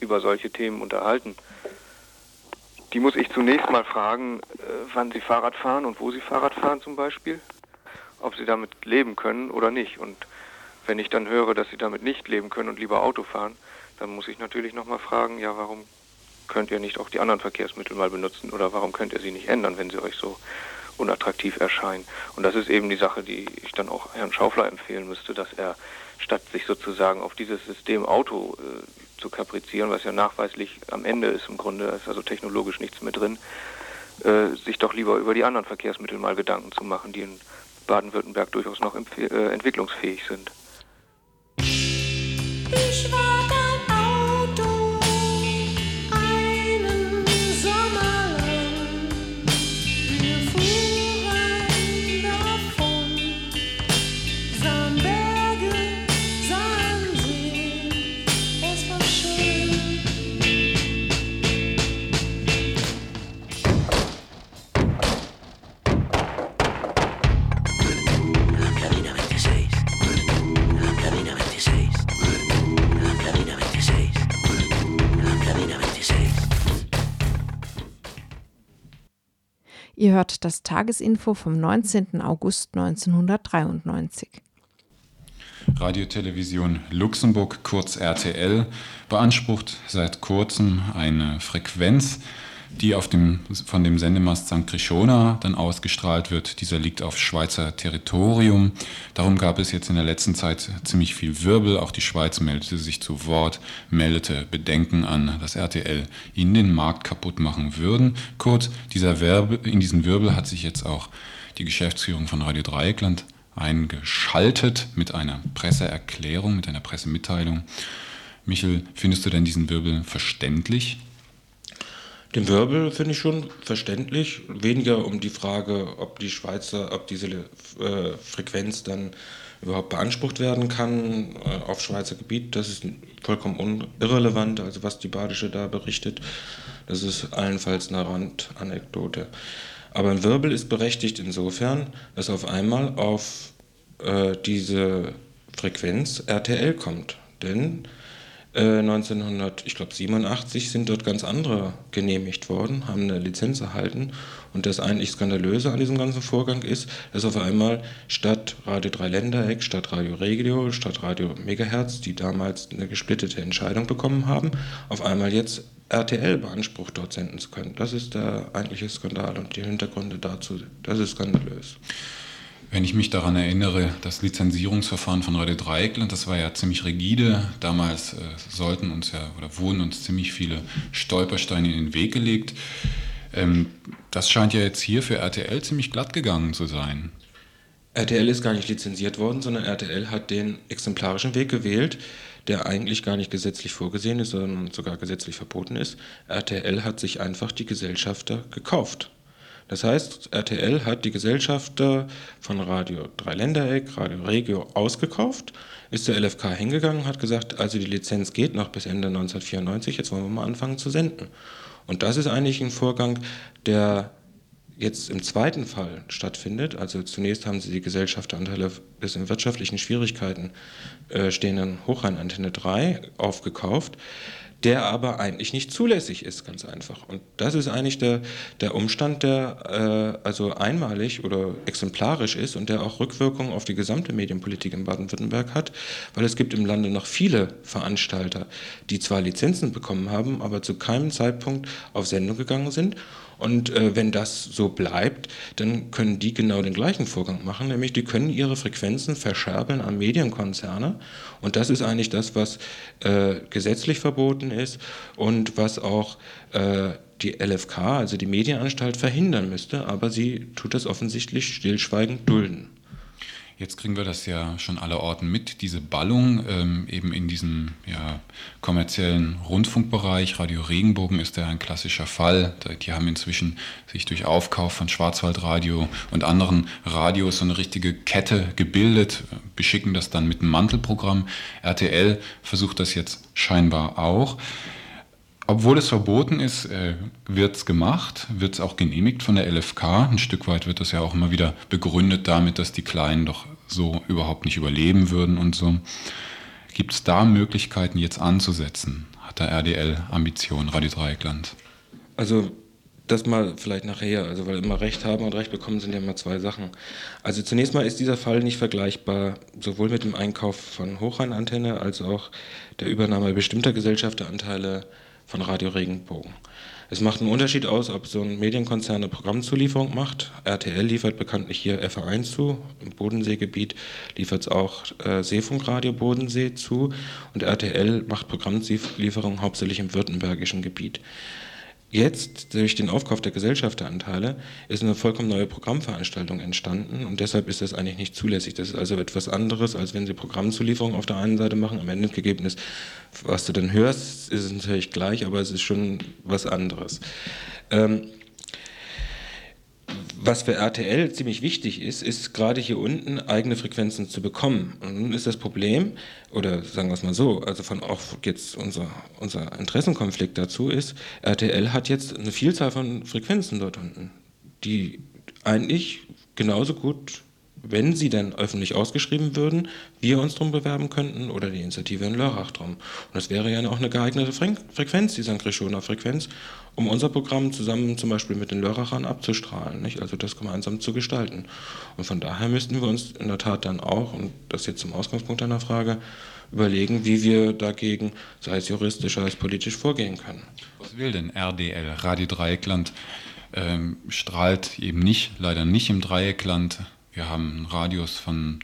über solche Themen unterhalten. Die muss ich zunächst mal fragen, äh, wann sie Fahrrad fahren und wo sie Fahrrad fahren zum Beispiel, ob sie damit leben können oder nicht. Und wenn ich dann höre, dass sie damit nicht leben können und lieber Auto fahren, dann muss ich natürlich nochmal fragen, ja, warum könnt ihr nicht auch die anderen Verkehrsmittel mal benutzen oder warum könnt ihr sie nicht ändern, wenn sie euch so unattraktiv erscheinen. Und das ist eben die Sache, die ich dann auch Herrn Schaufler empfehlen müsste, dass er statt sich sozusagen auf dieses System Auto äh, zu kaprizieren, was ja nachweislich am Ende ist im Grunde, ist also technologisch nichts mehr drin, äh, sich doch lieber über die anderen Verkehrsmittel mal Gedanken zu machen, die in Baden-Württemberg durchaus noch äh, entwicklungsfähig sind. Ich war Ihr hört das Tagesinfo vom 19. August 1993. Radiotelevision Luxemburg, kurz RTL, beansprucht seit kurzem eine Frequenz, die auf dem, von dem Sendemast St. Krishona dann ausgestrahlt wird. Dieser liegt auf Schweizer Territorium. Darum gab es jetzt in der letzten Zeit ziemlich viel Wirbel. Auch die Schweiz meldete sich zu Wort, meldete Bedenken an, dass RTL ihnen den Markt kaputt machen würden. Kurz, dieser Wirbel, in diesen Wirbel hat sich jetzt auch die Geschäftsführung von Radio Dreieckland eingeschaltet mit einer Presseerklärung, mit einer Pressemitteilung. Michel, findest du denn diesen Wirbel verständlich? Den Wirbel finde ich schon verständlich. Weniger um die Frage, ob die Schweizer, ob diese äh, Frequenz dann überhaupt beansprucht werden kann äh, auf Schweizer Gebiet. Das ist vollkommen irrelevant. Also was die Badische da berichtet, das ist allenfalls eine Randanekdote. Aber ein Wirbel ist berechtigt insofern, dass auf einmal auf äh, diese Frequenz RTL kommt. Denn 1987 äh, sind dort ganz andere genehmigt worden, haben eine Lizenz erhalten. Und das eigentlich Skandalöse an diesem ganzen Vorgang ist, dass auf einmal statt Radio Dreiländereck, statt Radio Regio, statt Radio Megahertz, die damals eine gesplittete Entscheidung bekommen haben, auf einmal jetzt RTL beansprucht, dort senden zu können. Das ist der eigentliche Skandal und die Hintergründe dazu. Das ist skandalös. Wenn ich mich daran erinnere, das Lizenzierungsverfahren von Radio Dreieckland, das war ja ziemlich rigide. Damals äh, sollten uns ja oder wurden uns ziemlich viele Stolpersteine in den Weg gelegt. Ähm, das scheint ja jetzt hier für RTL ziemlich glatt gegangen zu sein. RTL ist gar nicht lizenziert worden, sondern RTL hat den exemplarischen Weg gewählt, der eigentlich gar nicht gesetzlich vorgesehen ist, sondern sogar gesetzlich verboten ist. RTL hat sich einfach die Gesellschafter gekauft. Das heißt, RTL hat die Gesellschafter von Radio Dreiländereck, Radio Regio ausgekauft, ist zur LFK hingegangen, hat gesagt, also die Lizenz geht noch bis Ende 1994, jetzt wollen wir mal anfangen zu senden. Und das ist eigentlich ein Vorgang, der jetzt im zweiten Fall stattfindet. Also zunächst haben sie die Gesellschafteranteile bis in wirtschaftlichen Schwierigkeiten äh, stehenden Hochrhein-Antenne 3 aufgekauft der aber eigentlich nicht zulässig ist, ganz einfach. Und das ist eigentlich der, der Umstand, der äh, also einmalig oder exemplarisch ist und der auch Rückwirkungen auf die gesamte Medienpolitik in Baden-Württemberg hat, weil es gibt im Lande noch viele Veranstalter, die zwar Lizenzen bekommen haben, aber zu keinem Zeitpunkt auf Sendung gegangen sind und äh, wenn das so bleibt, dann können die genau den gleichen Vorgang machen, nämlich die können ihre Frequenzen verscherbeln an Medienkonzerne. Und das ist eigentlich das, was äh, gesetzlich verboten ist und was auch äh, die LFK, also die Medienanstalt, verhindern müsste. Aber sie tut das offensichtlich stillschweigend dulden. Jetzt kriegen wir das ja schon alle Orten mit, diese Ballung ähm, eben in diesem ja, kommerziellen Rundfunkbereich. Radio Regenbogen ist ja ein klassischer Fall. Die haben inzwischen sich durch Aufkauf von Schwarzwaldradio und anderen Radios so eine richtige Kette gebildet, beschicken das dann mit einem Mantelprogramm. RTL versucht das jetzt scheinbar auch. Obwohl es verboten ist, äh, wird es gemacht, wird es auch genehmigt von der LFK. Ein Stück weit wird das ja auch immer wieder begründet damit, dass die Kleinen doch so überhaupt nicht überleben würden und so. Gibt es da Möglichkeiten jetzt anzusetzen? Hat der RDL Ambitionen, Radio Dreieckland? Also das mal vielleicht nachher, also weil immer Recht haben und Recht bekommen sind ja immer zwei Sachen. Also zunächst mal ist dieser Fall nicht vergleichbar, sowohl mit dem Einkauf von Hochrheinantenne als auch der Übernahme bestimmter Gesellschafteranteile von Radio Regenbogen. Es macht einen Unterschied aus, ob so ein Medienkonzern eine Programmzulieferung macht. RTL liefert bekanntlich hier FA1 zu, im Bodenseegebiet liefert es auch äh, Seefunkradio Bodensee zu und RTL macht Programmlieferungen hauptsächlich im württembergischen Gebiet. Jetzt, durch den Aufkauf der Gesellschafteranteile, ist eine vollkommen neue Programmveranstaltung entstanden und deshalb ist das eigentlich nicht zulässig. Das ist also etwas anderes, als wenn Sie Programmzulieferung auf der einen Seite machen. Am Ende Ergebnis, was du dann hörst, ist es natürlich gleich, aber es ist schon was anderes. Ähm, was für RTL ziemlich wichtig ist, ist gerade hier unten eigene Frequenzen zu bekommen. Und nun ist das Problem, oder sagen wir es mal so, also von auch jetzt unser, unser Interessenkonflikt dazu ist, RTL hat jetzt eine Vielzahl von Frequenzen dort unten, die eigentlich genauso gut wenn sie dann öffentlich ausgeschrieben würden, wir uns darum bewerben könnten oder die Initiative in Lörrach drum. Und das wäre ja auch eine geeignete Frequenz, die St. Grischoner Frequenz, um unser Programm zusammen zum Beispiel mit den Lörrachern abzustrahlen, nicht? also das gemeinsam zu gestalten. Und von daher müssten wir uns in der Tat dann auch, und das jetzt zum Ausgangspunkt deiner Frage, überlegen, wie wir dagegen, sei es juristisch, sei es politisch, vorgehen können. Was will denn RDL, Radio Dreieckland, ähm, strahlt eben nicht, leider nicht im Dreieckland wir haben einen Radius von,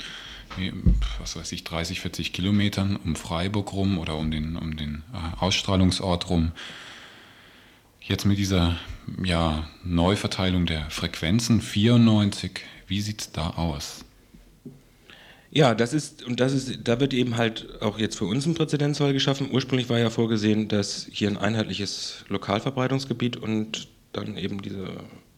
was weiß ich, 30, 40 Kilometern um Freiburg rum oder um den, um den äh, Ausstrahlungsort rum. Jetzt mit dieser ja, Neuverteilung der Frequenzen 94, wie sieht es da aus? Ja, das ist, und das ist, da wird eben halt auch jetzt für uns ein Präzedenzfall geschaffen. Ursprünglich war ja vorgesehen, dass hier ein einheitliches Lokalverbreitungsgebiet und dann eben diese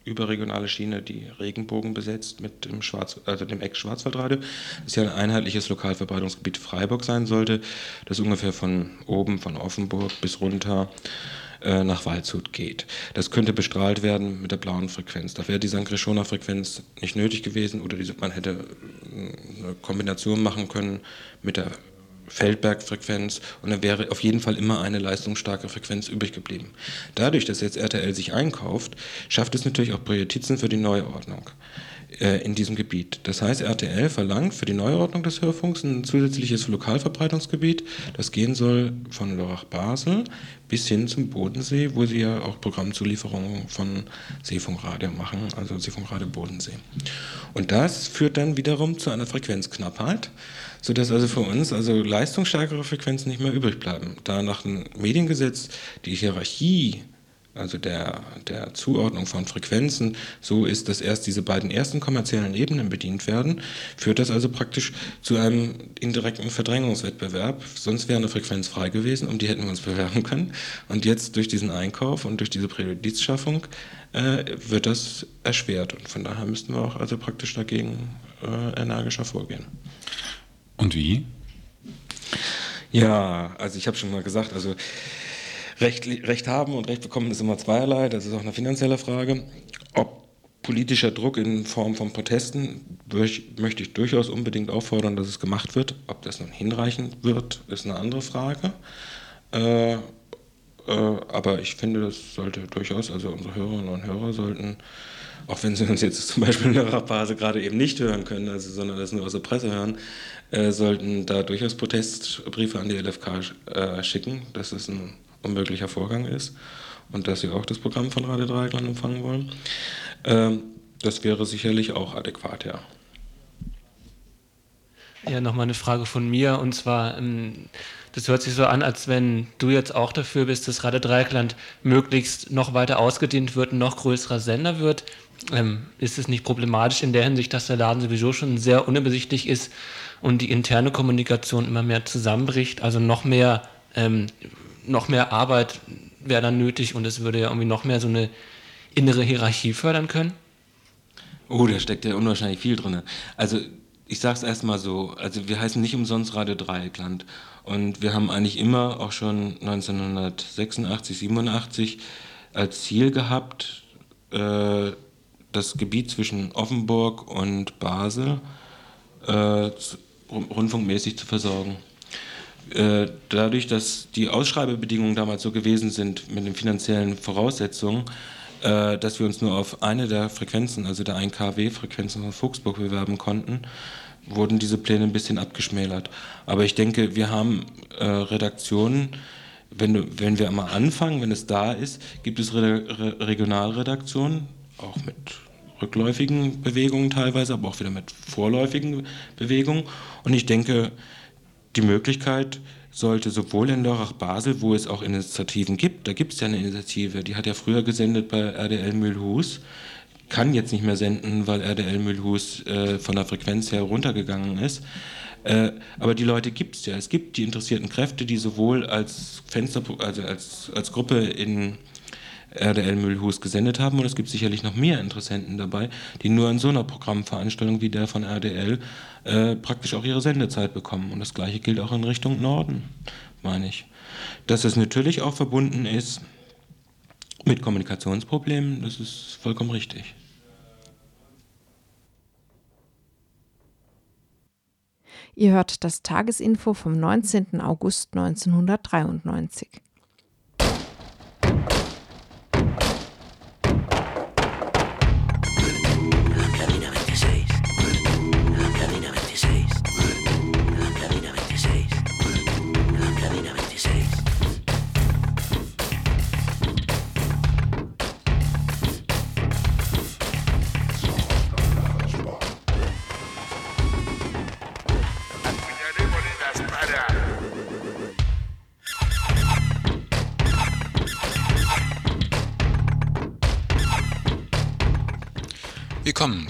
überregionale Schiene, die Regenbogen besetzt mit dem, Schwarz, also dem Ex-Schwarzwaldradio, das ja ein einheitliches Lokalverbreitungsgebiet Freiburg sein sollte, das ungefähr von oben, von Offenburg bis runter äh, nach Waldshut geht. Das könnte bestrahlt werden mit der blauen Frequenz. Da wäre die St. Frequenz nicht nötig gewesen oder diese, man hätte äh, eine Kombination machen können mit der Feldbergfrequenz und dann wäre auf jeden Fall immer eine leistungsstarke Frequenz übrig geblieben. Dadurch, dass jetzt RTL sich einkauft, schafft es natürlich auch Prioritäten für die Neuordnung in diesem Gebiet. Das heißt, RTL verlangt für die Neuordnung des Hörfunks ein zusätzliches Lokalverbreitungsgebiet, das gehen soll von Lörrach-Basel bis hin zum Bodensee, wo sie ja auch Programmzulieferungen von Seefunkradio machen, also Seefunkradio Bodensee. Und das führt dann wiederum zu einer Frequenzknappheit sodass also für uns also leistungsstärkere Frequenzen nicht mehr übrig bleiben. Da nach dem Mediengesetz die Hierarchie, also der, der Zuordnung von Frequenzen, so ist, dass erst diese beiden ersten kommerziellen Ebenen bedient werden, führt das also praktisch zu einem indirekten Verdrängungswettbewerb. Sonst wäre eine Frequenz frei gewesen, um die hätten wir uns bewerben können. Und jetzt durch diesen Einkauf und durch diese Präjudizschaffung äh, wird das erschwert. Und von daher müssten wir auch also praktisch dagegen äh, energischer vorgehen. Und wie? Ja, also ich habe schon mal gesagt, also Recht, Recht haben und Recht bekommen ist immer zweierlei, das ist auch eine finanzielle Frage. Ob politischer Druck in Form von Protesten möchte ich durchaus unbedingt auffordern, dass es gemacht wird. Ob das nun hinreichen wird, ist eine andere Frage. Äh, äh, aber ich finde, das sollte durchaus, also unsere Hörerinnen und Hörer sollten auch wenn Sie uns jetzt zum Beispiel in der Rapase gerade eben nicht hören können, also, sondern das nur aus der Presse hören, äh, sollten da durchaus Protestbriefe an die LFK äh, schicken, dass es ein unmöglicher Vorgang ist und dass sie auch das Programm von Radio Dreieckland empfangen wollen. Ähm, das wäre sicherlich auch adäquat, ja. Ja, nochmal eine Frage von mir und zwar, ähm, das hört sich so an, als wenn du jetzt auch dafür bist, dass Radio Dreieckland möglichst noch weiter ausgedehnt wird, noch größerer Sender wird ähm, ist es nicht problematisch in der Hinsicht, dass der Laden sowieso schon sehr unübersichtlich ist und die interne Kommunikation immer mehr zusammenbricht. Also noch mehr, ähm, noch mehr Arbeit wäre dann nötig und es würde ja irgendwie noch mehr so eine innere Hierarchie fördern können. Oh, da steckt ja unwahrscheinlich viel drin. Also ich sage es erstmal so, also wir heißen nicht umsonst Radio Dreieckland Und wir haben eigentlich immer, auch schon 1986, 87, als Ziel gehabt, äh, das Gebiet zwischen Offenburg und Basel äh, rundfunkmäßig zu versorgen. Äh, dadurch, dass die Ausschreibebedingungen damals so gewesen sind mit den finanziellen Voraussetzungen, äh, dass wir uns nur auf eine der Frequenzen, also der 1 kW-Frequenzen von Fuchsburg bewerben konnten, wurden diese Pläne ein bisschen abgeschmälert. Aber ich denke, wir haben äh, Redaktionen, wenn, wenn wir mal anfangen, wenn es da ist, gibt es Re Re Regionalredaktionen, auch mit rückläufigen Bewegungen teilweise, aber auch wieder mit vorläufigen Bewegungen. Und ich denke, die Möglichkeit sollte sowohl in Lörrach-Basel, wo es auch Initiativen gibt, da gibt es ja eine Initiative, die hat ja früher gesendet bei RDL Mühlhus, kann jetzt nicht mehr senden, weil RDL Mühlhus äh, von der Frequenz her runtergegangen ist. Äh, aber die Leute gibt es ja. Es gibt die interessierten Kräfte, die sowohl als Fenster, also als, als Gruppe in RDL Mühlhus gesendet haben und es gibt sicherlich noch mehr Interessenten dabei, die nur in so einer Programmveranstaltung wie der von RDL äh, praktisch auch ihre Sendezeit bekommen. Und das gleiche gilt auch in Richtung Norden, meine ich. Dass es natürlich auch verbunden ist mit Kommunikationsproblemen, das ist vollkommen richtig. Ihr hört das Tagesinfo vom 19. August 1993.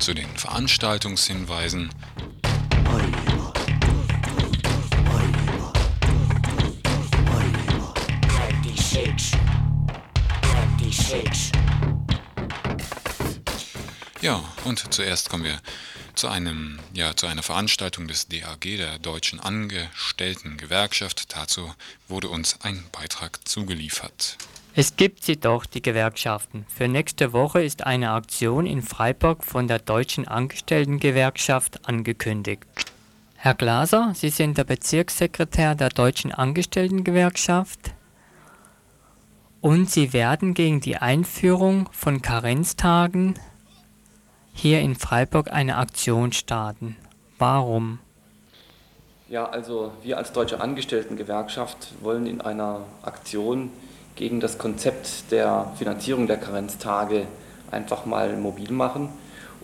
zu den Veranstaltungshinweisen. Ja, und zuerst kommen wir zu einem, ja, zu einer Veranstaltung des DAG, der Deutschen Angestellten-Gewerkschaft. Dazu wurde uns ein Beitrag zugeliefert. Es gibt sie doch, die Gewerkschaften. Für nächste Woche ist eine Aktion in Freiburg von der Deutschen Angestelltengewerkschaft angekündigt. Herr Glaser, Sie sind der Bezirkssekretär der Deutschen Angestelltengewerkschaft und Sie werden gegen die Einführung von Karenztagen hier in Freiburg eine Aktion starten. Warum? Ja, also wir als Deutsche Angestelltengewerkschaft wollen in einer Aktion gegen das Konzept der Finanzierung der Karenztage einfach mal mobil machen,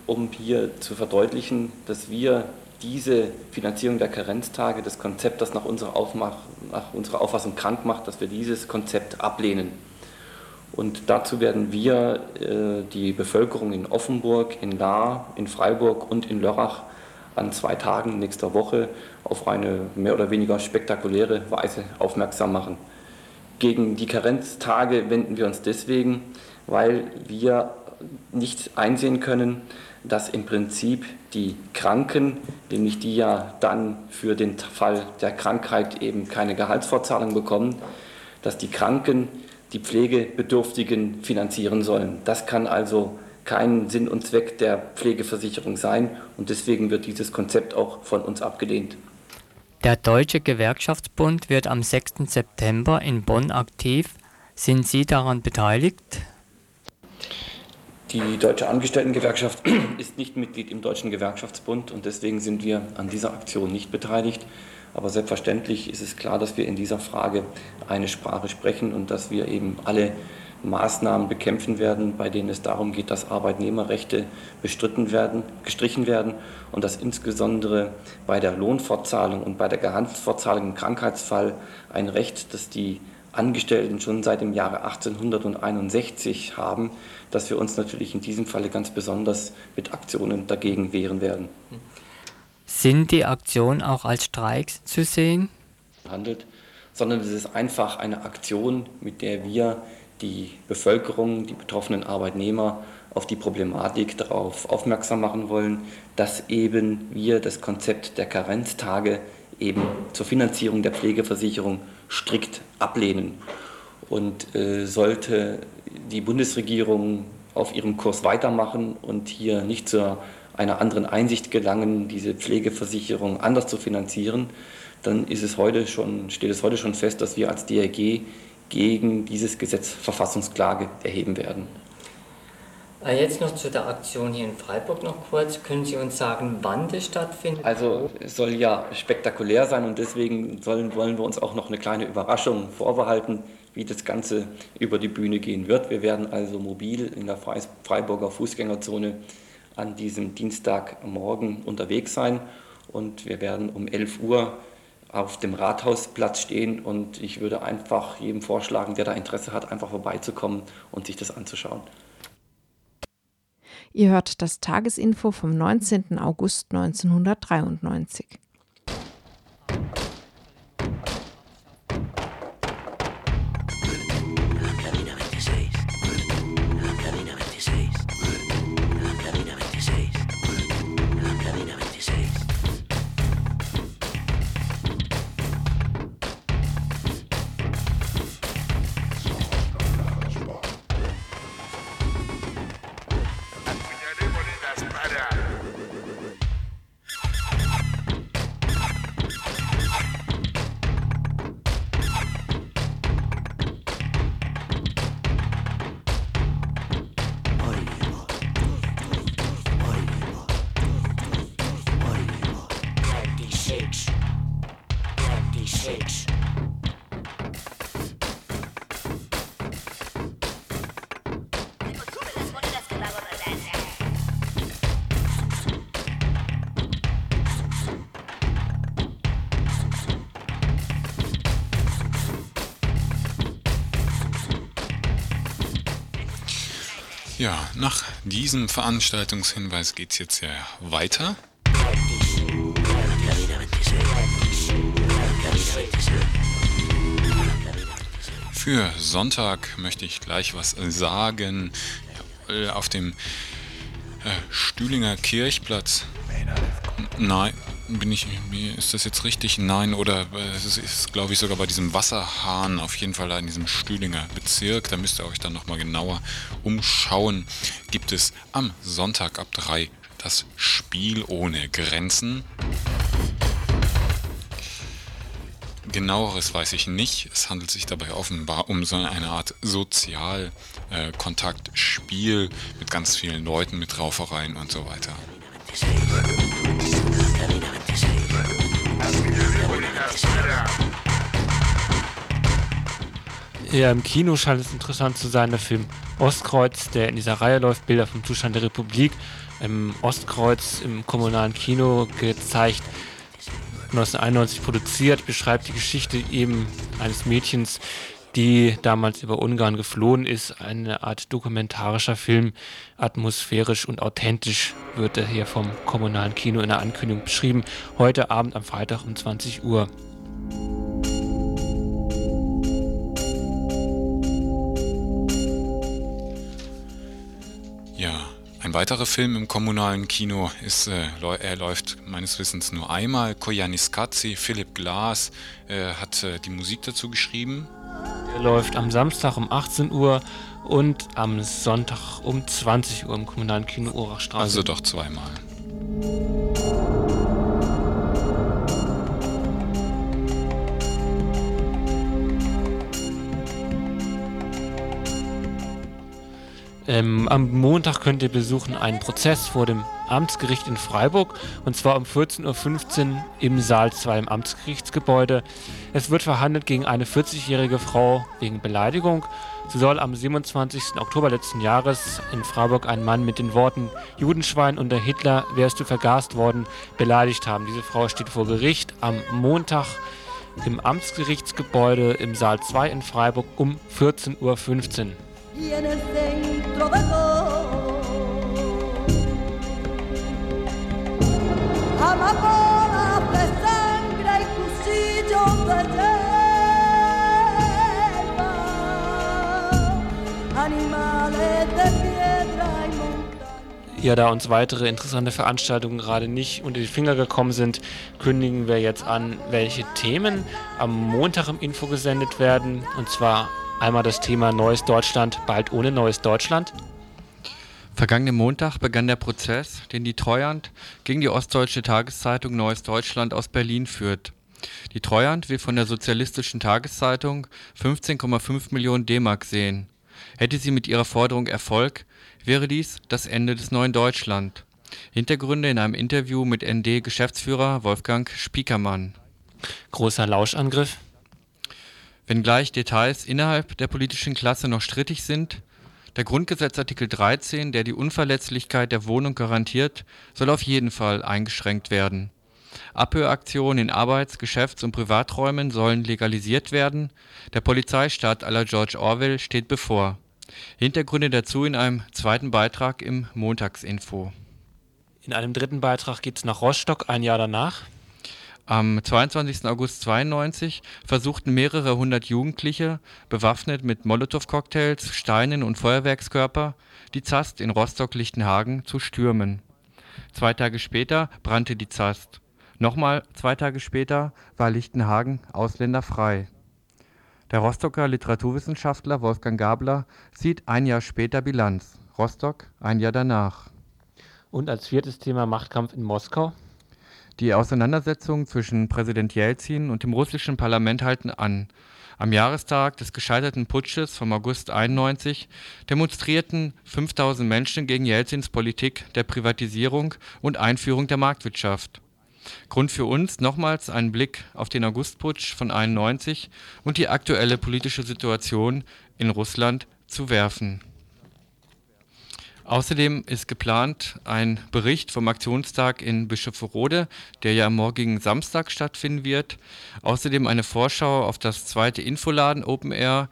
um hier zu verdeutlichen, dass wir diese Finanzierung der Karenztage, das Konzept, das nach unserer, Aufmach, nach unserer Auffassung krank macht, dass wir dieses Konzept ablehnen. Und dazu werden wir äh, die Bevölkerung in Offenburg, in Lahr, in Freiburg und in Lörrach an zwei Tagen nächster Woche auf eine mehr oder weniger spektakuläre Weise aufmerksam machen. Gegen die Karenztage wenden wir uns deswegen, weil wir nicht einsehen können, dass im Prinzip die Kranken, nämlich die ja dann für den Fall der Krankheit eben keine Gehaltsfortzahlung bekommen, dass die Kranken die Pflegebedürftigen finanzieren sollen. Das kann also kein Sinn und Zweck der Pflegeversicherung sein und deswegen wird dieses Konzept auch von uns abgelehnt. Der Deutsche Gewerkschaftsbund wird am 6. September in Bonn aktiv. Sind Sie daran beteiligt? Die Deutsche Angestelltengewerkschaft ist nicht Mitglied im Deutschen Gewerkschaftsbund und deswegen sind wir an dieser Aktion nicht beteiligt. Aber selbstverständlich ist es klar, dass wir in dieser Frage eine Sprache sprechen und dass wir eben alle Maßnahmen bekämpfen werden, bei denen es darum geht, dass Arbeitnehmerrechte bestritten werden, gestrichen werden und dass insbesondere bei der Lohnfortzahlung und bei der Gehaltsfortzahlung im Krankheitsfall ein Recht, das die Angestellten schon seit dem Jahre 1861 haben, dass wir uns natürlich in diesem Falle ganz besonders mit Aktionen dagegen wehren werden. Sind die Aktionen auch als Streiks zu sehen? Handelt, sondern es ist einfach eine Aktion, mit der wir die Bevölkerung, die betroffenen Arbeitnehmer auf die Problematik darauf aufmerksam machen wollen, dass eben wir das Konzept der Karenztage eben zur Finanzierung der Pflegeversicherung strikt ablehnen. Und äh, sollte die Bundesregierung auf ihrem Kurs weitermachen und hier nicht zu einer anderen Einsicht gelangen, diese Pflegeversicherung anders zu finanzieren, dann ist es heute schon, steht es heute schon fest, dass wir als DRG gegen dieses Gesetz Verfassungsklage erheben werden. Äh, jetzt noch zu der Aktion hier in Freiburg noch kurz. Können Sie uns sagen, wann das stattfindet? Also es soll ja spektakulär sein und deswegen sollen, wollen wir uns auch noch eine kleine Überraschung vorbehalten, wie das Ganze über die Bühne gehen wird. Wir werden also mobil in der Freiburger Fußgängerzone an diesem Dienstagmorgen unterwegs sein und wir werden um 11 Uhr auf dem Rathausplatz stehen und ich würde einfach jedem vorschlagen, der da Interesse hat, einfach vorbeizukommen und sich das anzuschauen. Ihr hört das Tagesinfo vom 19. August 1993. diesem Veranstaltungshinweis geht es jetzt ja weiter. Für Sonntag möchte ich gleich was sagen. Auf dem äh, Stühlinger Kirchplatz. Nein, bin ich, ist das jetzt richtig? Nein, oder äh, es ist, glaube ich, sogar bei diesem Wasserhahn, auf jeden Fall in diesem Stühlinger Bezirk, da müsst ihr euch dann nochmal genauer umschauen, gibt es am Sonntag ab 3 das Spiel ohne Grenzen. Genaueres weiß ich nicht. Es handelt sich dabei offenbar um so eine Art Sozialkontaktspiel äh, mit ganz vielen Leuten, mit Raufereien und so weiter. Ja, im Kino scheint es interessant zu sein, der Film Ostkreuz, der in dieser Reihe läuft, Bilder vom Zustand der Republik. Im Ostkreuz im kommunalen Kino gezeigt, 1991 produziert, beschreibt die Geschichte eben eines Mädchens, die damals über Ungarn geflohen ist. Eine Art dokumentarischer Film, atmosphärisch und authentisch wird er hier vom kommunalen Kino in der Ankündigung beschrieben. Heute Abend am Freitag um 20 Uhr. Ja, ein weiterer Film im kommunalen Kino ist, äh, er läuft meines Wissens nur einmal. Koyaanisqatsi, Philipp Glass äh, hat äh, die Musik dazu geschrieben. Der läuft am Samstag um 18 Uhr und am Sonntag um 20 Uhr im kommunalen Kino Urachstraße. Also doch zweimal. Ähm, am Montag könnt ihr besuchen einen Prozess vor dem Amtsgericht in Freiburg und zwar um 14.15 Uhr im Saal 2 im Amtsgerichtsgebäude. Es wird verhandelt gegen eine 40-jährige Frau wegen Beleidigung. Sie soll am 27. Oktober letzten Jahres in Freiburg einen Mann mit den Worten Judenschwein unter Hitler wärst du vergast worden beleidigt haben. Diese Frau steht vor Gericht am Montag im Amtsgerichtsgebäude im Saal 2 in Freiburg um 14.15 Uhr. Y en el centro de todo. Amapolas de sangre y cuchillos de hierba, animales de piedra y montaña. Ja, da uns weitere interessante Veranstaltungen gerade nicht unter die Finger gekommen sind, kündigen wir jetzt an, welche Themen am Montag im Info gesendet werden. Und zwar einmal das Thema Neues Deutschland, bald ohne Neues Deutschland. Vergangenen Montag begann der Prozess, den die Treuhand gegen die ostdeutsche Tageszeitung Neues Deutschland aus Berlin führt. Die Treuhand will von der sozialistischen Tageszeitung 15,5 Millionen D-Mark sehen. Hätte sie mit ihrer Forderung Erfolg, wäre dies das Ende des neuen Deutschland. Hintergründe in einem Interview mit ND-Geschäftsführer Wolfgang Spiekermann. Großer Lauschangriff. Wenngleich Details innerhalb der politischen Klasse noch strittig sind, der Grundgesetzartikel 13, der die Unverletzlichkeit der Wohnung garantiert, soll auf jeden Fall eingeschränkt werden. Abhöraktionen in Arbeits-, Geschäfts- und Privaträumen sollen legalisiert werden. Der Polizeistaat aller George Orwell steht bevor. Hintergründe dazu in einem zweiten Beitrag im Montagsinfo. In einem dritten Beitrag geht es nach Rostock ein Jahr danach. Am 22. August 92 versuchten mehrere hundert Jugendliche, bewaffnet mit Molotow-Cocktails, Steinen und Feuerwerkskörper, die Zast in Rostock-Lichtenhagen zu stürmen. Zwei Tage später brannte die Zast. Nochmal zwei Tage später war Lichtenhagen ausländerfrei. Der Rostocker Literaturwissenschaftler Wolfgang Gabler zieht ein Jahr später Bilanz. Rostock ein Jahr danach. Und als viertes Thema Machtkampf in Moskau. Die Auseinandersetzungen zwischen Präsident Jelzin und dem russischen Parlament halten an. Am Jahrestag des gescheiterten Putsches vom August 91 demonstrierten 5000 Menschen gegen Jelzins Politik der Privatisierung und Einführung der Marktwirtschaft. Grund für uns, nochmals einen Blick auf den Augustputsch von 91 und die aktuelle politische Situation in Russland zu werfen. Außerdem ist geplant ein Bericht vom Aktionstag in Bischofferode, der ja am morgigen Samstag stattfinden wird. Außerdem eine Vorschau auf das zweite Infoladen Open Air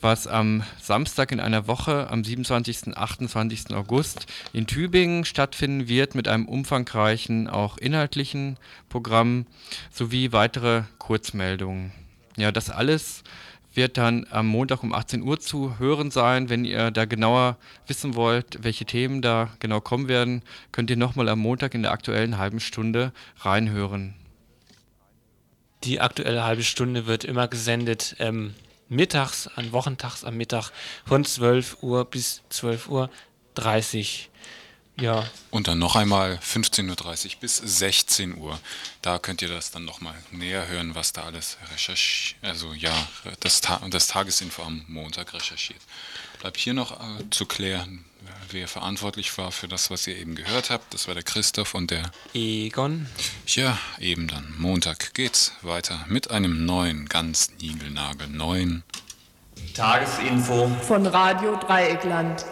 was am Samstag in einer Woche am 27. und 28. August in Tübingen stattfinden wird mit einem umfangreichen, auch inhaltlichen Programm sowie weitere Kurzmeldungen. Ja, das alles wird dann am Montag um 18 Uhr zu hören sein. Wenn ihr da genauer wissen wollt, welche Themen da genau kommen werden, könnt ihr nochmal am Montag in der aktuellen halben Stunde reinhören. Die aktuelle halbe Stunde wird immer gesendet ähm, mittags, an Wochentags am Mittag von 12 Uhr bis 12 Uhr 30. Ja. Und dann noch einmal 15.30 Uhr bis 16 Uhr. Da könnt ihr das dann nochmal näher hören, was da alles recherchiert, also ja, das, Ta das Tagesinfo am Montag recherchiert. Bleibt hier noch äh, zu klären, wer verantwortlich war für das, was ihr eben gehört habt. Das war der Christoph und der Egon. Ja, eben dann. Montag geht's weiter mit einem neuen, ganz niegelnagelneuen Tagesinfo von Radio Dreieckland.